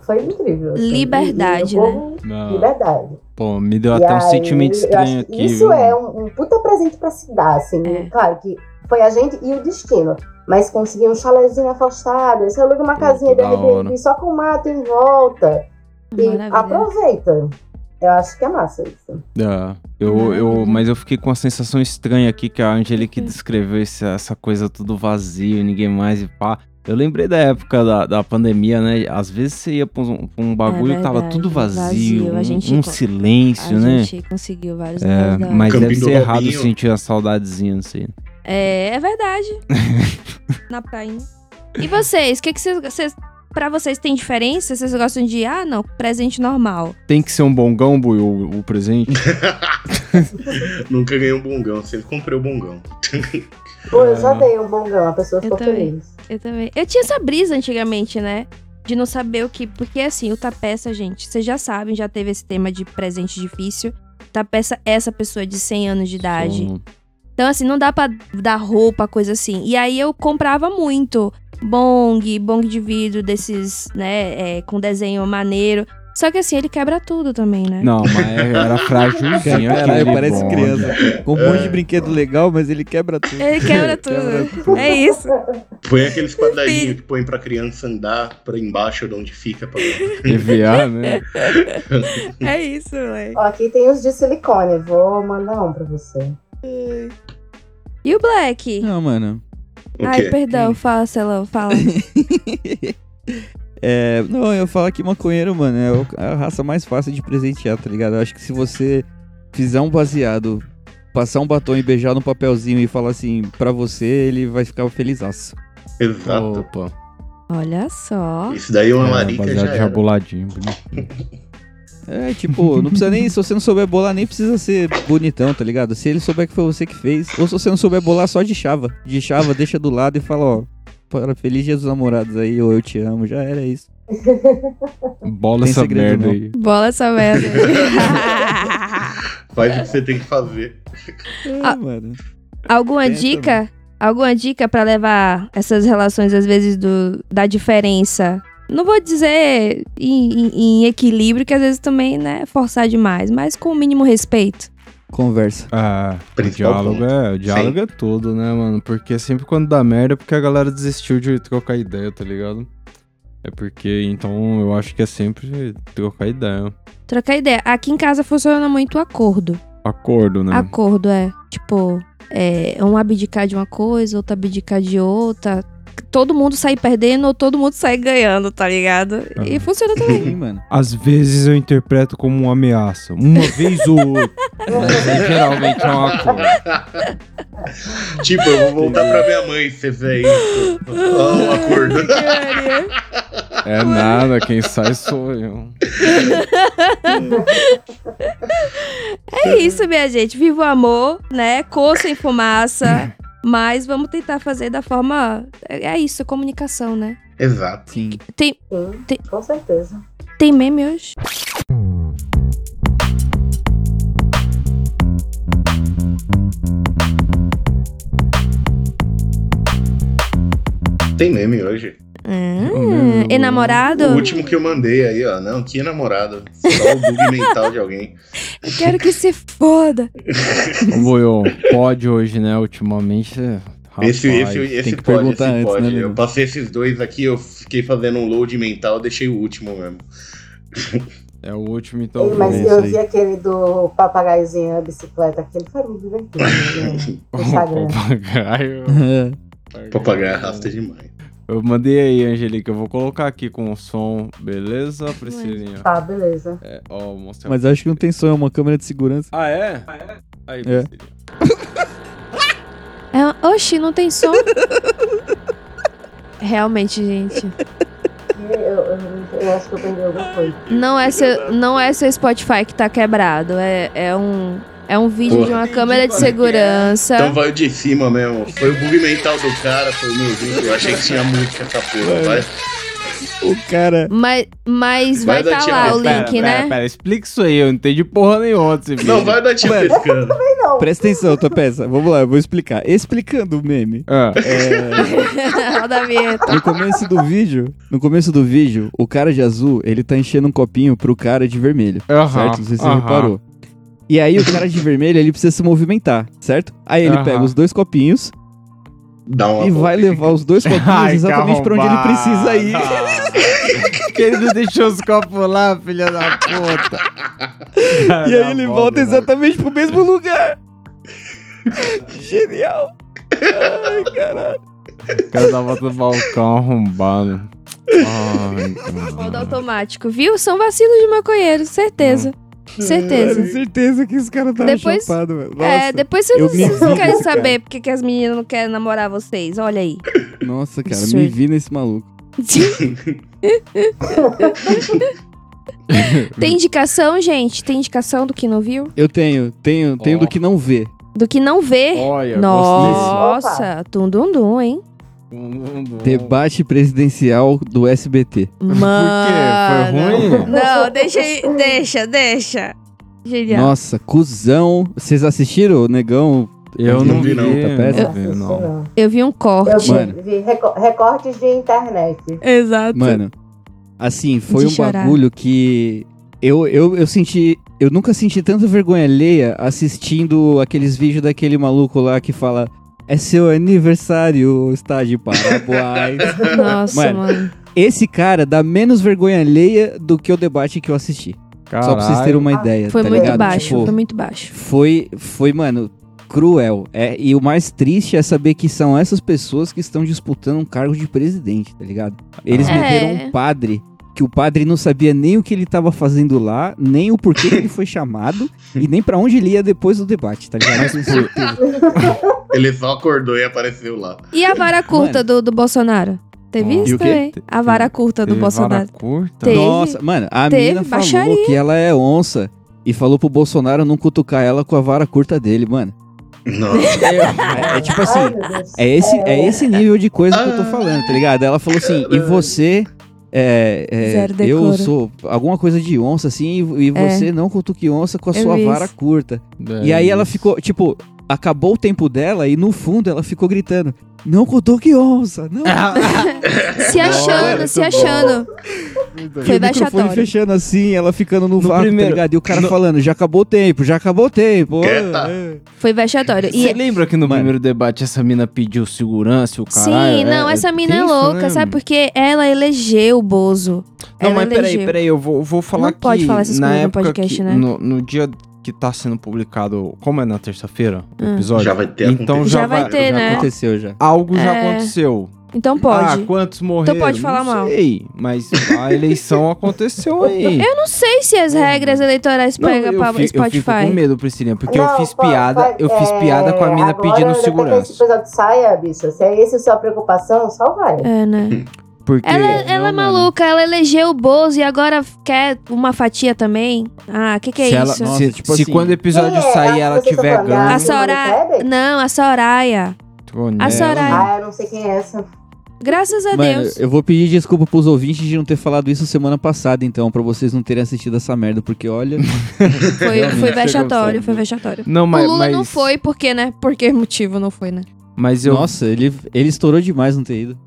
Foi incrível. assim. Liberdade, E né? Não. Liberdade. Pô, me deu E até um aí, sentimento eu estranho aqui. Isso viu? é um, um puta presente pra se dar, assim. É. Claro que foi a gente e o destino. Mas conseguir um chalezinho afastado, você aluga uma casinha de. Airbnb só com mato em volta. E Maravilha. aproveita. Eu acho que é massa isso. É, eu, eu, mas eu fiquei com uma sensação estranha aqui que a Angelique descreveu esse- essa coisa tudo vazio, ninguém mais e pá. Eu lembrei da época da, da pandemia, né? Às vezes você ia pra um, pra um bagulho que tava É verdade, tudo vazio, vazio, a um- gente um, silêncio, A né? gente conseguiu vários É, mas Campinho deve ser errado sentir a saudadezinha assim. É, é verdade. Na prainha. E vocês? O que, que vocês, vocês. Pra vocês tem diferença? Vocês gostam de. Ah, não, presente normal. Tem que ser um bongão, Bui, o, o presente? Nunca ganhei um bongão, sempre comprei o bongão. Pô, eu já dei um bongão, a pessoa Eu ficou também. feliz. Eu também. Eu tinha essa brisa antigamente, né? De não saber o que. Porque assim, o tapeça, gente, vocês já sabem, já teve esse tema de presente difícil. Tapeça é essa pessoa de 100 anos de idade. Sou- Então, assim, não dá pra dar roupa, coisa assim. E aí eu comprava muito bong, bong de vidro desses, né, é, com desenho maneiro. Só que assim, ele quebra tudo também, né? Não, mas era frágilzinho. Caralho, parece bonde. criança. Com um monte de brinquedo legal, mas ele quebra tudo. Ele quebra tudo. É isso. Põe aqueles quadradinhos que põe pra criança andar pra embaixo de onde fica. Pra... EVA, né? É isso, moleque. Ó, aqui tem os de silicone, vou mandar um pra você. E o Black? Não, mano. O Ai, quê? perdão, fala, Celão, fala. É, não, eu falo que maconheiro, mano, é é a raça mais fácil de presentear, tá ligado? Eu acho que se você fizer um baseado, passar um batom e beijar no papelzinho e falar assim pra você, ele vai ficar felizaço. Exato. Opa. Olha só. Isso daí é uma É, marica já jabuladinho. bonitinho. É, tipo, não precisa nem, se você não souber bolar, nem precisa ser bonitão, tá ligado? Se ele souber que foi você que fez, ou se você não souber bolar, só de chava. De chava, deixa do lado e fala, ó, para feliz dia dos namorados aí, ou eu te amo, já era isso. Bola essa merda não. aí. Bola essa merda. Faz o que você tem que fazer. Ah. É, mano. Alguma Pensa, dica? Alguma dica pra levar essas relações, às vezes, do, da diferença? Não vou dizer em, em- em equilíbrio, que às vezes também, né, forçar demais, mas com o mínimo respeito. Conversa. Ah, o Principal diálogo, é, o diálogo é tudo, né, mano? Porque sempre quando dá merda é porque a galera desistiu de trocar ideia, tá ligado? É porque, então, eu acho que é sempre trocar ideia. Trocar ideia. Aqui em casa funciona muito o acordo. Acordo, né? Acordo é, tipo, é, um abdicar de uma coisa, outro abdicar de outra. Todo mundo sai perdendo ou todo mundo sai ganhando, tá ligado? E Aham. funciona também. Sim, mano. Às vezes eu interpreto como uma ameaça. Uma vez ou outra. Mas geralmente é um acordo. Tipo, eu vou voltar pra minha mãe se você fizer isso. Ó, um acordo. É nada, quem sai sou eu. É isso, minha gente. Viva o amor, né? Cor sem fumaça. Mas vamos tentar fazer da forma. É é isso, comunicação, né? Exato. Sim. Tem, Sim, Tem- com certeza. tem meme hoje? Tem meme hoje. Hum, e namorado? O último que eu mandei aí, ó. Não, que namorado. Só o bug mental de alguém. Eu quero que se foda. Boiô, pode hoje, né? Ultimamente. é, Rapaz, esse esse, esse que pode, perguntar esse antes, pode. né, eu passei esses dois aqui, eu fiquei fazendo um load mental, deixei o último mesmo. é o último, então. Ei, mas eu aí. vi aquele do papagaiozinho na bicicleta, aquele foi muito divertido. né? Papagaio. Papagaio arrasta demais. Eu mandei aí, Angelica. Eu vou colocar aqui com o som, beleza, Priscilinha? Tá, beleza. É, ó, mostrar. Mas acho que não tem som, é uma câmera de segurança. Ah, é? Aí, É. Priscilinha. É, oxi, não tem som? Realmente, gente. Eu, eu, eu acho que eu perdi alguma coisa. Não é seu, não é seu Spotify que tá quebrado. É, é um. É um vídeo Porra. de uma câmera de segurança. Então vai o de cima mesmo. Foi o bug mental do cara, foi o meu vídeo. Eu achei que tinha música essa porra, vai. O cara. Mas, mas vai estar lá tchau. o Pera, link, pera, né? Pera, explica isso aí, eu não entendi porra nenhuma desse vídeo. Não vai dar tia Mano. pescando. Não, Presta atenção, tua peça. Vamos lá, eu vou explicar. Explicando o meme. Ah, É, Roda a vinheta. no começo do vídeo, no começo do vídeo, o cara de azul, ele tá enchendo um copinho pro cara de vermelho. aham, certo? Não sei se você aham. reparou. E aí o cara de vermelho, ele precisa se movimentar, certo? Aí ele Aham. pega os dois copinhos Dá uma e vai levar os dois copinhos Ai, exatamente pra onde ele precisa ir. que ele não deixou os copos lá, filha da puta. E aí ele volta exatamente pro mesmo lugar. Genial. Ai, caralho. O cara tava no balcão arrombado. Ai, Modo automático, viu? São vacilos de maconheiro, certeza. Certeza. Mano, certeza que esse cara tá Depois- chapado, velho. Nossa, É, depois vocês, me vocês querem saber porque que as meninas não querem namorar vocês. Olha aí. nossa, cara, Absurdo. me vi nesse maluco. Tem indicação, gente? Tem indicação do que não viu? Eu tenho, tenho, tenho Ó. do que não vê. Do que não vê? Olha, Nossa, tum dum dum, hein? Debate presidencial do SBT. Mano. Foi ruim? Não, deixa, aí- deixa, deixa. Genial. Nossa, cuzão. Vocês assistiram, o Negão? Eu não vi, não. não. Tá péssimo? vi, não. Eu vi um Eu corte. Mano. vi, vi reco- recortes de internet. Exato. Mano, assim, foi De um chorar. bagulho que eu, eu, eu senti. Eu nunca senti tanta vergonha alheia assistindo aqueles vídeos daquele maluco lá que fala. É seu aniversário, está de parabéns. Nossa, Mano. mano. Esse cara dá menos vergonha alheia do que o debate que eu assisti. Só pra vocês terem uma ideia. Foi tá muito ligado? baixo, Tipo, foi muito baixo. foi, foi, mano, cruel. É, e o mais triste é saber que são essas pessoas que estão disputando um cargo de presidente, tá ligado? Eles É. meteram um padre, que o padre não sabia nem o que ele tava fazendo lá, nem o porquê que ele foi chamado, e nem pra onde ele ia depois do debate, tá ligado? Ele só acordou e apareceu lá. E a vara curta do, do Bolsonaro? Teve isso também? A vara curta do Bolsonaro. vara curta? Teve. Nossa, mano, a Teve menina falou baixaria. que ela é onça e falou pro Bolsonaro não cutucar ela com a vara curta dele, mano. Nossa. É, é tipo assim, Ai. É esse, é esse nível de coisa que eu tô falando, tá ligado? Ela falou assim, e você. É, é, Zero eu sou alguma coisa de onça, assim, e, e É. você não cutuque onça com a Eu sua vi vara isso. curta. É e aí ela isso. ficou, tipo, acabou o tempo dela e no fundo ela ficou gritando: Não cutuque onça, não. Se achando, se achando. E Foi o microfone fechando assim, ela ficando no, No vácuo, primeiro- tá ligado? E o cara no- falando: Já acabou o tempo, já acabou o tempo. É. Foi vexatório. Você E, lembra que no Mano. primeiro debate essa mina pediu segurança o caralho? sim, não, É, essa mina é louca, né? sabe? Porque ela elegeu o Bozo. Não, ela mas peraí, elegeu. peraí, eu vou, vou falar Não que pode falar essas na coisas no podcast, que, né? no, no dia que tá sendo publicado, como é na terça-feira, o Hum. episódio, Já vai ter então já, Já vai ter, já né? aconteceu já. algo já É. aconteceu. Então Ah, pode. quantos morreram? pode falar não mal. sei, mas a eleição aconteceu aí. Eu não sei se as regras eleitorais pegam pra fi- eu fico com Spotify. medo, Priscilinha, porque Não, eu fiz pô, piada, vai- eu fiz é, piada com a mina agora, pedindo que segurança. esse episódio saia, bicho, se é esse a sua preocupação, só vai. É, né? Porque, Ela, ela é não, mano, maluca, ela elegeu o Bozo e agora quer uma fatia também. Ah, o que, que é se ela- isso? Nossa, se, tipo se assim, quando o episódio é? sair ela estão tiver falando A ganho, Essa- Soraya. Não, a Soraya. A Soraya. Ah, eu não sei quem é essa. Graças a Mano, Deus. eu vou pedir desculpa pros ouvintes de não ter falado isso semana passada, então, pra vocês não terem assistido essa merda, porque olha. Foi, foi vexatório, sério. foi vexatório. Não, mas, o Lula mas, não foi, por quê, né? Por que motivo não foi, né? Mas eu, Nossa, ele, ele estourou demais não ter ido.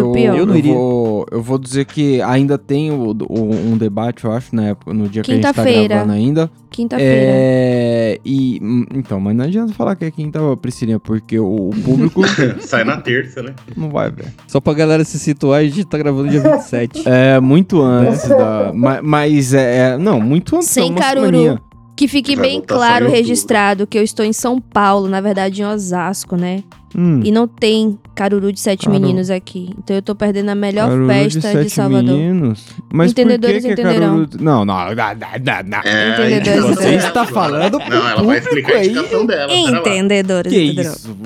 Eu, pior. Eu não iria. Vou, eu vou dizer que ainda tem o, o- um debate, eu acho, na época, no dia que a gente tá gravando ainda. Quinta-feira. É, e hum, então, mas não adianta falar que é quinta, Priscilinha, porque o, o público Sai na terça, né? não vai ver. Só pra galera se situar, a gente tá gravando dia 27. É muito antes da, ma- mas é, é- não, muito antes. Sem é uma caruru. semaninha. Que fique Vai bem claro em registrado que eu estou em São Paulo, na verdade em Osasco, né? Hum, E não tem Caruru de Sete Caruru. Meninos aqui. Então eu tô perdendo a melhor Caruru festa de, sete Salvador. Meninos. Mas Entendedores por que que é entenderão. Caruru... Não, não, não, não, não. É, Entendedores Você entenderão. está falando pro Não, ela vai explicar a aí. indicação dela. Entendedores Que entenderão. isso?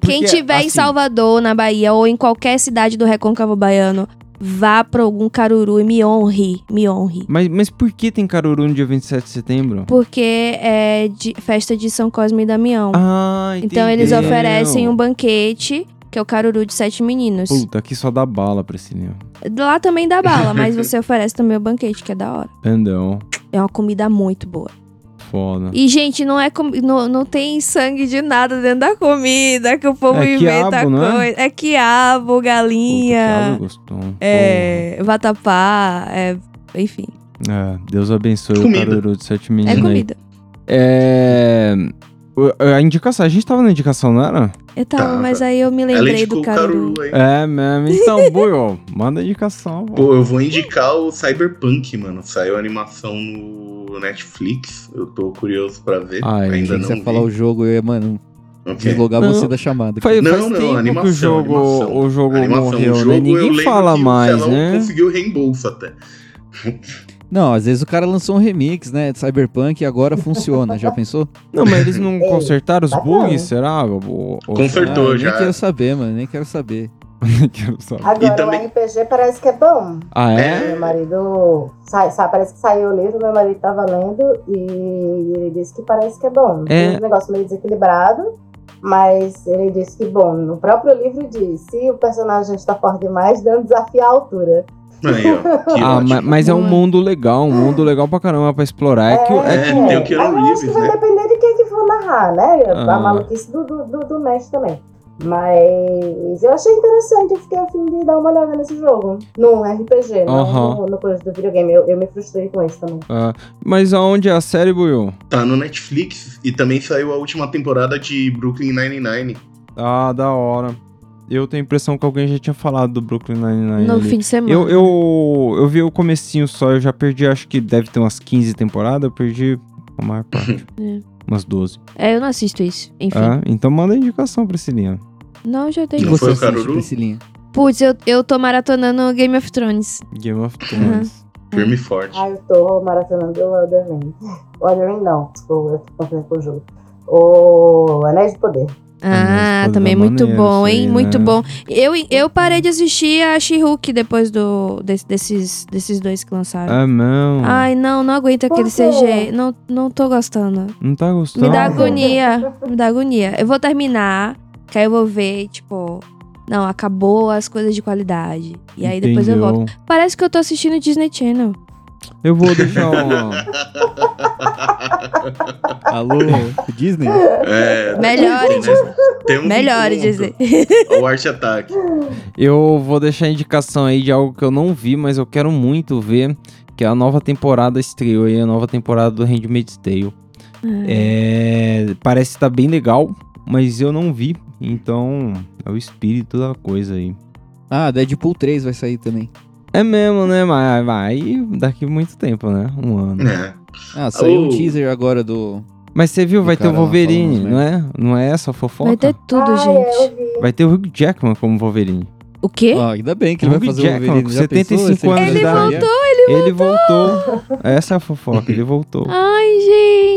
Porque, Quem tiver em assim, Salvador, na Bahia, ou em qualquer cidade do Recôncavo Baiano, vá pra algum Caruru e me honre, me honre. Mas, mas por que tem Caruru no dia 27 de setembro? Porque é de- festa de São Cosme e Damião. Ah, então eles oferecem um banquete que é o Caruru de Sete Meninos. Puta, aqui só dá bala, Priscilinha. Lá também dá bala, mas você oferece também o banquete, que é da hora. Entendeu? É uma comida muito boa. Foda. E, gente, não é com- não, não tem sangue de nada dentro da comida que o povo É inventa quiabo, não é? coisa. É quiabo, Puta, que galinha, água gostosa. é, vatapá, é, enfim. Porra. É, Deus abençoe Comida. o Caruru de Sete É Meninos aí. comida. É... A indicação, a gente tava na indicação, não era? Eu tava, Tava. mas aí eu me Ela lembrei do caruru. Caruru. É mesmo. Então, Buio, manda a indicação. pô. Pô, eu vou indicar o Cyberpunk, mano. Saiu a animação no Netflix. Eu tô curioso pra ver. Ai, Ainda Achei que não você ia vi. falar o jogo, eu ia, mano, Ok. deslogar Não. você da chamada. Faz, Não, faz não, tempo animação, que o jogo, animação. o jogo Animação, morreu, o jogo, né? Ninguém fala que o mais, Celão né? conseguiu reembolso até. Não, às vezes o cara lançou um remix, né, de Cyberpunk e agora funciona, já pensou? Não, mas eles não Ei, consertaram os bacana. bugs, será? Ou- ou- Consertou. Ah, já. Nem quero saber, mano, nem quero saber. Nem quero saber. Agora, E também- o RPG parece que é bom. Ah, é? Meu marido. Sai, sai- parece que saiu o livro, meu marido tava lendo e ele disse que parece que é bom. É. Tem um negócio meio desequilibrado, mas ele disse que bom. No próprio livro diz: se o personagem está forte demais, dando desafio à altura. Aí, ó. Que Ah, ótimo. ma- mas é um mundo legal, um mundo legal pra caramba pra explorar. É que, é É, que tem o Keanu Agora, acho que vai né? depender de quem que for narrar, né? Ah. A maluquice do, do, do, do mestre também. Mas eu achei interessante, eu fiquei a fim de dar uma olhada nesse jogo. No RPG, não Aham. no, no coisa do videogame. Eu, eu me frustrei com isso também. Ah, mas aonde é a série, Buiu? Tá no Netflix e também saiu a última temporada de Brooklyn Nine-Nine. Ah, da hora. Eu tenho a impressão que alguém já tinha falado do Brooklyn Nine-Nine. No ali. fim de semana. Eu, eu, eu vi o comecinho só, eu já perdi, acho que deve ter umas 15 temporadas, eu perdi a maior parte. É. Umas 12. É, eu não assisto isso. Enfim. Ah, então manda a indicação, Priscilinha. Não, já que tem. Não foi você o assiste, Caruru? Priscilinha? Putz, eu, eu tô maratonando Game of Thrones. Game of Thrones. Firme e forte. Ah, eu tô maratonando o Elden Ring. O Elden Ring não, desculpa, eu tô confundindo com o jogo. O Anéis de Poder. Ah, também muito maneiro bom, isso aí, hein? Muito né? bom. Eu, eu parei de assistir a She-Hulk depois do, des- desses, desses dois que lançaram. Ah, não. Ai, não, não aguento aquele? CG. Não, não tô gostando. Não tá gostando? Me dá agonia. Me dá agonia. Eu vou terminar, que aí eu vou ver, tipo. Não, acabou as coisas de qualidade. E aí depois eu volto. Entendeu? Parece que eu tô assistindo Disney Channel. Eu vou deixar uma... Alô, Disney? É, Melhore, tem, né? Um Melhore ponto. dizer. O Arte Attack. Eu vou deixar a indicação aí de algo que eu não vi, mas eu quero muito ver, que é a nova temporada estreou aí, a nova temporada do Handmaid's Tale. É, parece estar bem legal, mas eu não vi, então é o espírito da coisa aí. Ah, Deadpool 3 vai sair também. É mesmo, né? Mas vai daqui muito tempo, né? Um ano. É. Ah, saiu um Oh. teaser agora do... Mas você viu, O vai ter o Wolverine, falando, não é? Não é essa a fofoca? Vai ter tudo, ah, gente. É, vi. Vai ter o Hugh Jackman como Wolverine. O quê? Ó, ainda bem que ele vai fazer Jackman, o Wolverine. com Já pensou? 75 Esse anos de Ele idade. voltou, Ele voltou. Essa é a fofoca, ele voltou. Ai,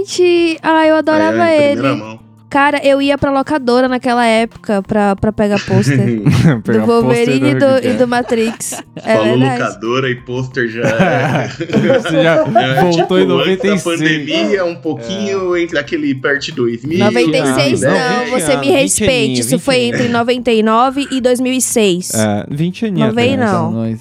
gente. Ai, eu adorava É, ele. mão. Cara, eu ia pra locadora naquela época pra, pra pegar pôster. Do Wolverine e do, e do Matrix. É Falou verdade. locadora e pôster já. é- Você já É, voltou em tipo, antes da 96. pandemia, um pouquinho entre aquele perto de 2000. 96 Não, você anos, me 20 respeite. Isso 20 foi entre 99 e 2006. É, 20 aninhos. Não vem, não.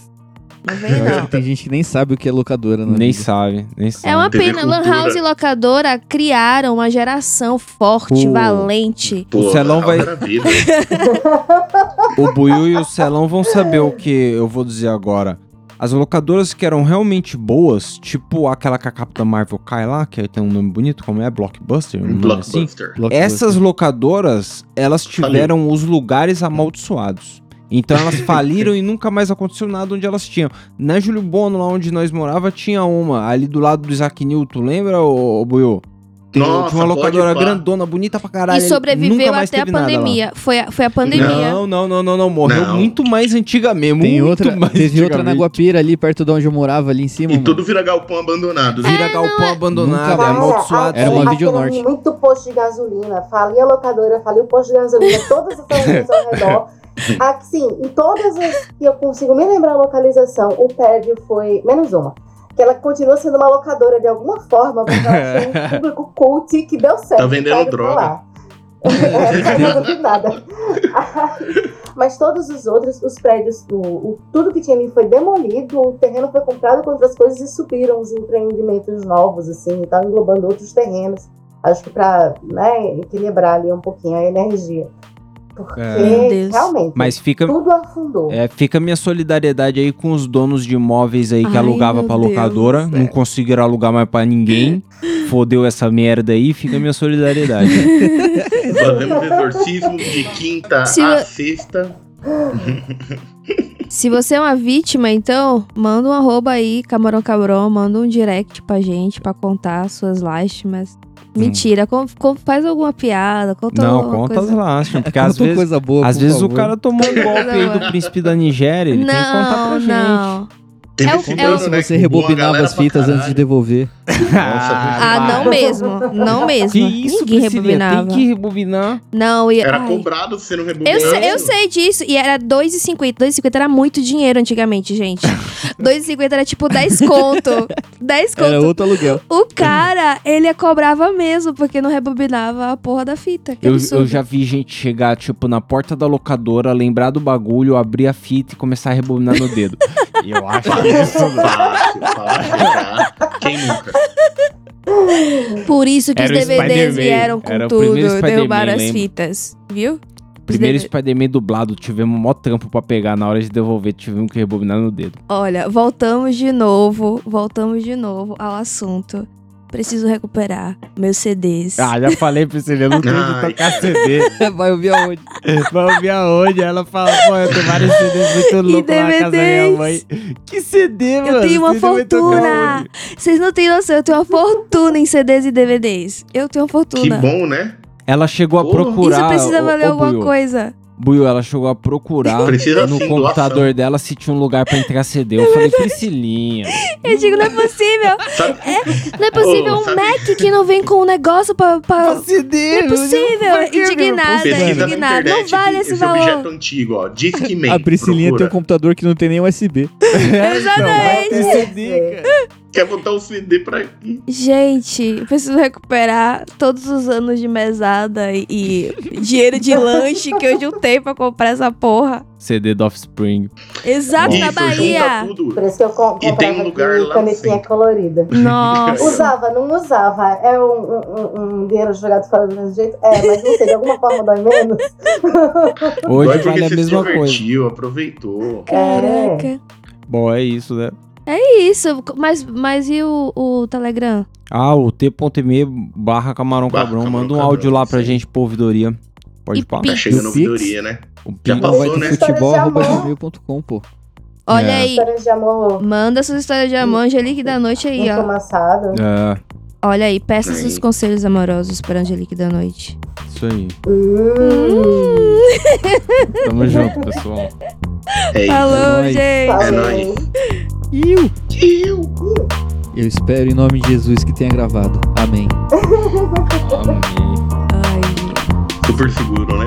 Não vem, não. que tem gente que nem sabe o que é locadora, né? Nem sabe, nem sabe. É uma TV pena. Lan. House e locadora criaram uma geração forte, Pô. valente. Pô, O Celão vai- era vida. O Buiu e o Celão vão saber o que eu vou dizer agora. As locadoras que eram realmente boas, tipo aquela que a Capitã Marvel cai lá, que tem um nome bonito, como é? Blockbuster? Um nome assim? Blockbuster. Essas locadoras, elas tiveram os lugares amaldiçoados. Então elas faliram e nunca mais aconteceu nada onde elas tinham. Na Júlio Bono, lá onde nós morava, tinha uma. Ali do lado do Isaac Newton, lembra, ô, ô Buiu? Tem- Nossa, tinha uma locadora grandona, bonita pra caralho. E sobreviveu nunca mais até a pandemia. Foi a, foi a pandemia. Não, não, não, não, não. Morreu Não. muito mais antigamente. Tem muito outra, mais teve outra na. Guapira ali, perto de onde eu morava, ali em cima, E mano. tudo vira galpão abandonado. viu? Vira galpão abandonado, Nunca é amaldiçoado. Era uma Vídeo tem Norte. muito posto de gasolina. Falei a locadora, falei o posto de gasolina, todas as gasolina ao redor. Aqui, sim, em todas as que eu consigo me lembrar a localização, o prédio foi. Menos uma. Que ela continua sendo uma locadora de alguma forma, porque ela tem um público cult que deu certo. Tá vendendo droga. É, não nada. Mas todos os outros, os prédios, o, o- tudo que tinha ali foi demolido, o terreno foi comprado com outras coisas e subiram os empreendimentos novos, assim, e englobando outros terrenos. Acho que pra né, equilibrar ali um pouquinho a energia. Porque É. Meu Deus. realmente Mas fica, tudo afundou. é, fica minha solidariedade aí com os donos de imóveis aí que Ai, alugava pra Deus, locadora, é. não conseguiram alugar mais pra ninguém. Fodeu essa merda aí, fica minha solidariedade. Fazemos exorcismo de quinta Se a eu- sexta. Se você é uma vítima, então, manda um arroba aí, Camarão Cabrão, manda um direct pra gente pra contar suas lástimas. Mentira, com- com- faz alguma piada, conta não, alguma conta coisa. as porque Conta às vezes, coisa boa, às por vezes o favor. cara tomou um golpe aí do príncipe da Nigéria, ele tem que contar pra Não, gente. não. Teve É o- é o- né, você rebobinava as fitas antes de devolver. Ah, não mesmo. Não mesmo. Que isso, Ninguém Priscilinha, rebobinava. Tem que rebobinar. Não, ia. Era ai. cobrado se você não rebobinava. Eu sei, eu sei disso. E era 2,50. 2,50 era muito dinheiro antigamente, gente. 2,50 era tipo 10 conto. 10 conto. Era outro aluguel. O cara, ele cobrava mesmo, porque não rebobinava a porra da fita. Eu, eu já vi gente chegar, tipo, na porta da locadora, lembrar do bagulho, abrir a fita e começar a rebobinar no dedo. E eu acho isso. Fácil, fácil, tá? Quem nunca? Por isso que Era os DVDs vieram com Era tudo. Derrubaram as lembra? fitas. Viu? Primeiro Spider-Man dublado, tivemos mó trampo pra pegar. Na hora de devolver, tivemos que rebobinar no dedo. Olha, voltamos de novo. Voltamos de novo ao assunto. Preciso recuperar meus CDs. Ah, já falei pra você, eu não tenho Ai. tocar CD. Vai ouvir aonde? Vai ouvir aonde? Ela fala, pô, eu tenho vários CDs muito loucos lá na casa da minha mãe. Que CD, mano? tenho uma tocar fortuna. Vocês não têm noção, eu tenho uma fortuna em CDs e DVDs. Eu tenho uma Que fortuna. bom, né? Ela chegou a procurar. Isso precisa valer ô, alguma Buiu. coisa. Buiu, ela chegou a procurar Precisa no sim, computador doação. dela se tinha um lugar pra entrar CD. Eu falei, Priscilinha. Eu digo, não é possível. Sabe? Não é possível Ô, um sabe- Mac que não vem com um negócio pra. pra... CD, Não é possível. Indignada, Pesquisa na indignada. internet Não vale esse, esse valor. objeto antigo, ó. Discman. A Priscilinha tem um procura. computador que não tem nem USB. Exatamente. Tem CD, cara. Quer botar o CD pra aqui? Gente, eu preciso recuperar todos os anos de mesada e, dinheiro de lanche que eu juntei pra comprar essa porra. CD do Offspring. Exato, na Isso, Bahia. junta tudo. Por isso que eu com- E tem comprava um lugar aqui lá canetinha centro. colorida. Nossa. Usava, não usava. É um, um- um- um dinheiro jogado fora do mesmo jeito? É, mas não sei, de alguma forma dói menos. Hoje Dói vale a mesma se coisa. divertiu, aproveitou. Caraca. Bom, é isso, né? É isso. Mas, mas e o, o Telegram? Ah, o t.me barra camarão Barra cabrão. Camarão Manda um Cabrão, áudio lá pra sim. gente por ouvidoria. Pode E pá. pi- Tá chegando ouvidoria, né? O Já passou, Vai né? de futebol, História de arroba amor. gmail.com, pô. Olha É. aí. Histórias de amor Manda suas histórias de amor, Angelique da Noite aí, ó. enfumaçado. É, Olha aí, peça Aí. seus conselhos amorosos pra Angelique da Noite. isso aí. Hum, Tamo junto, pessoal. É isso. Falou, nóis. gente. falei. nóis. Iu! Iu. Eu espero em nome de Jesus que tenha gravado. Amém. Amém. Ai. Super seguro, né?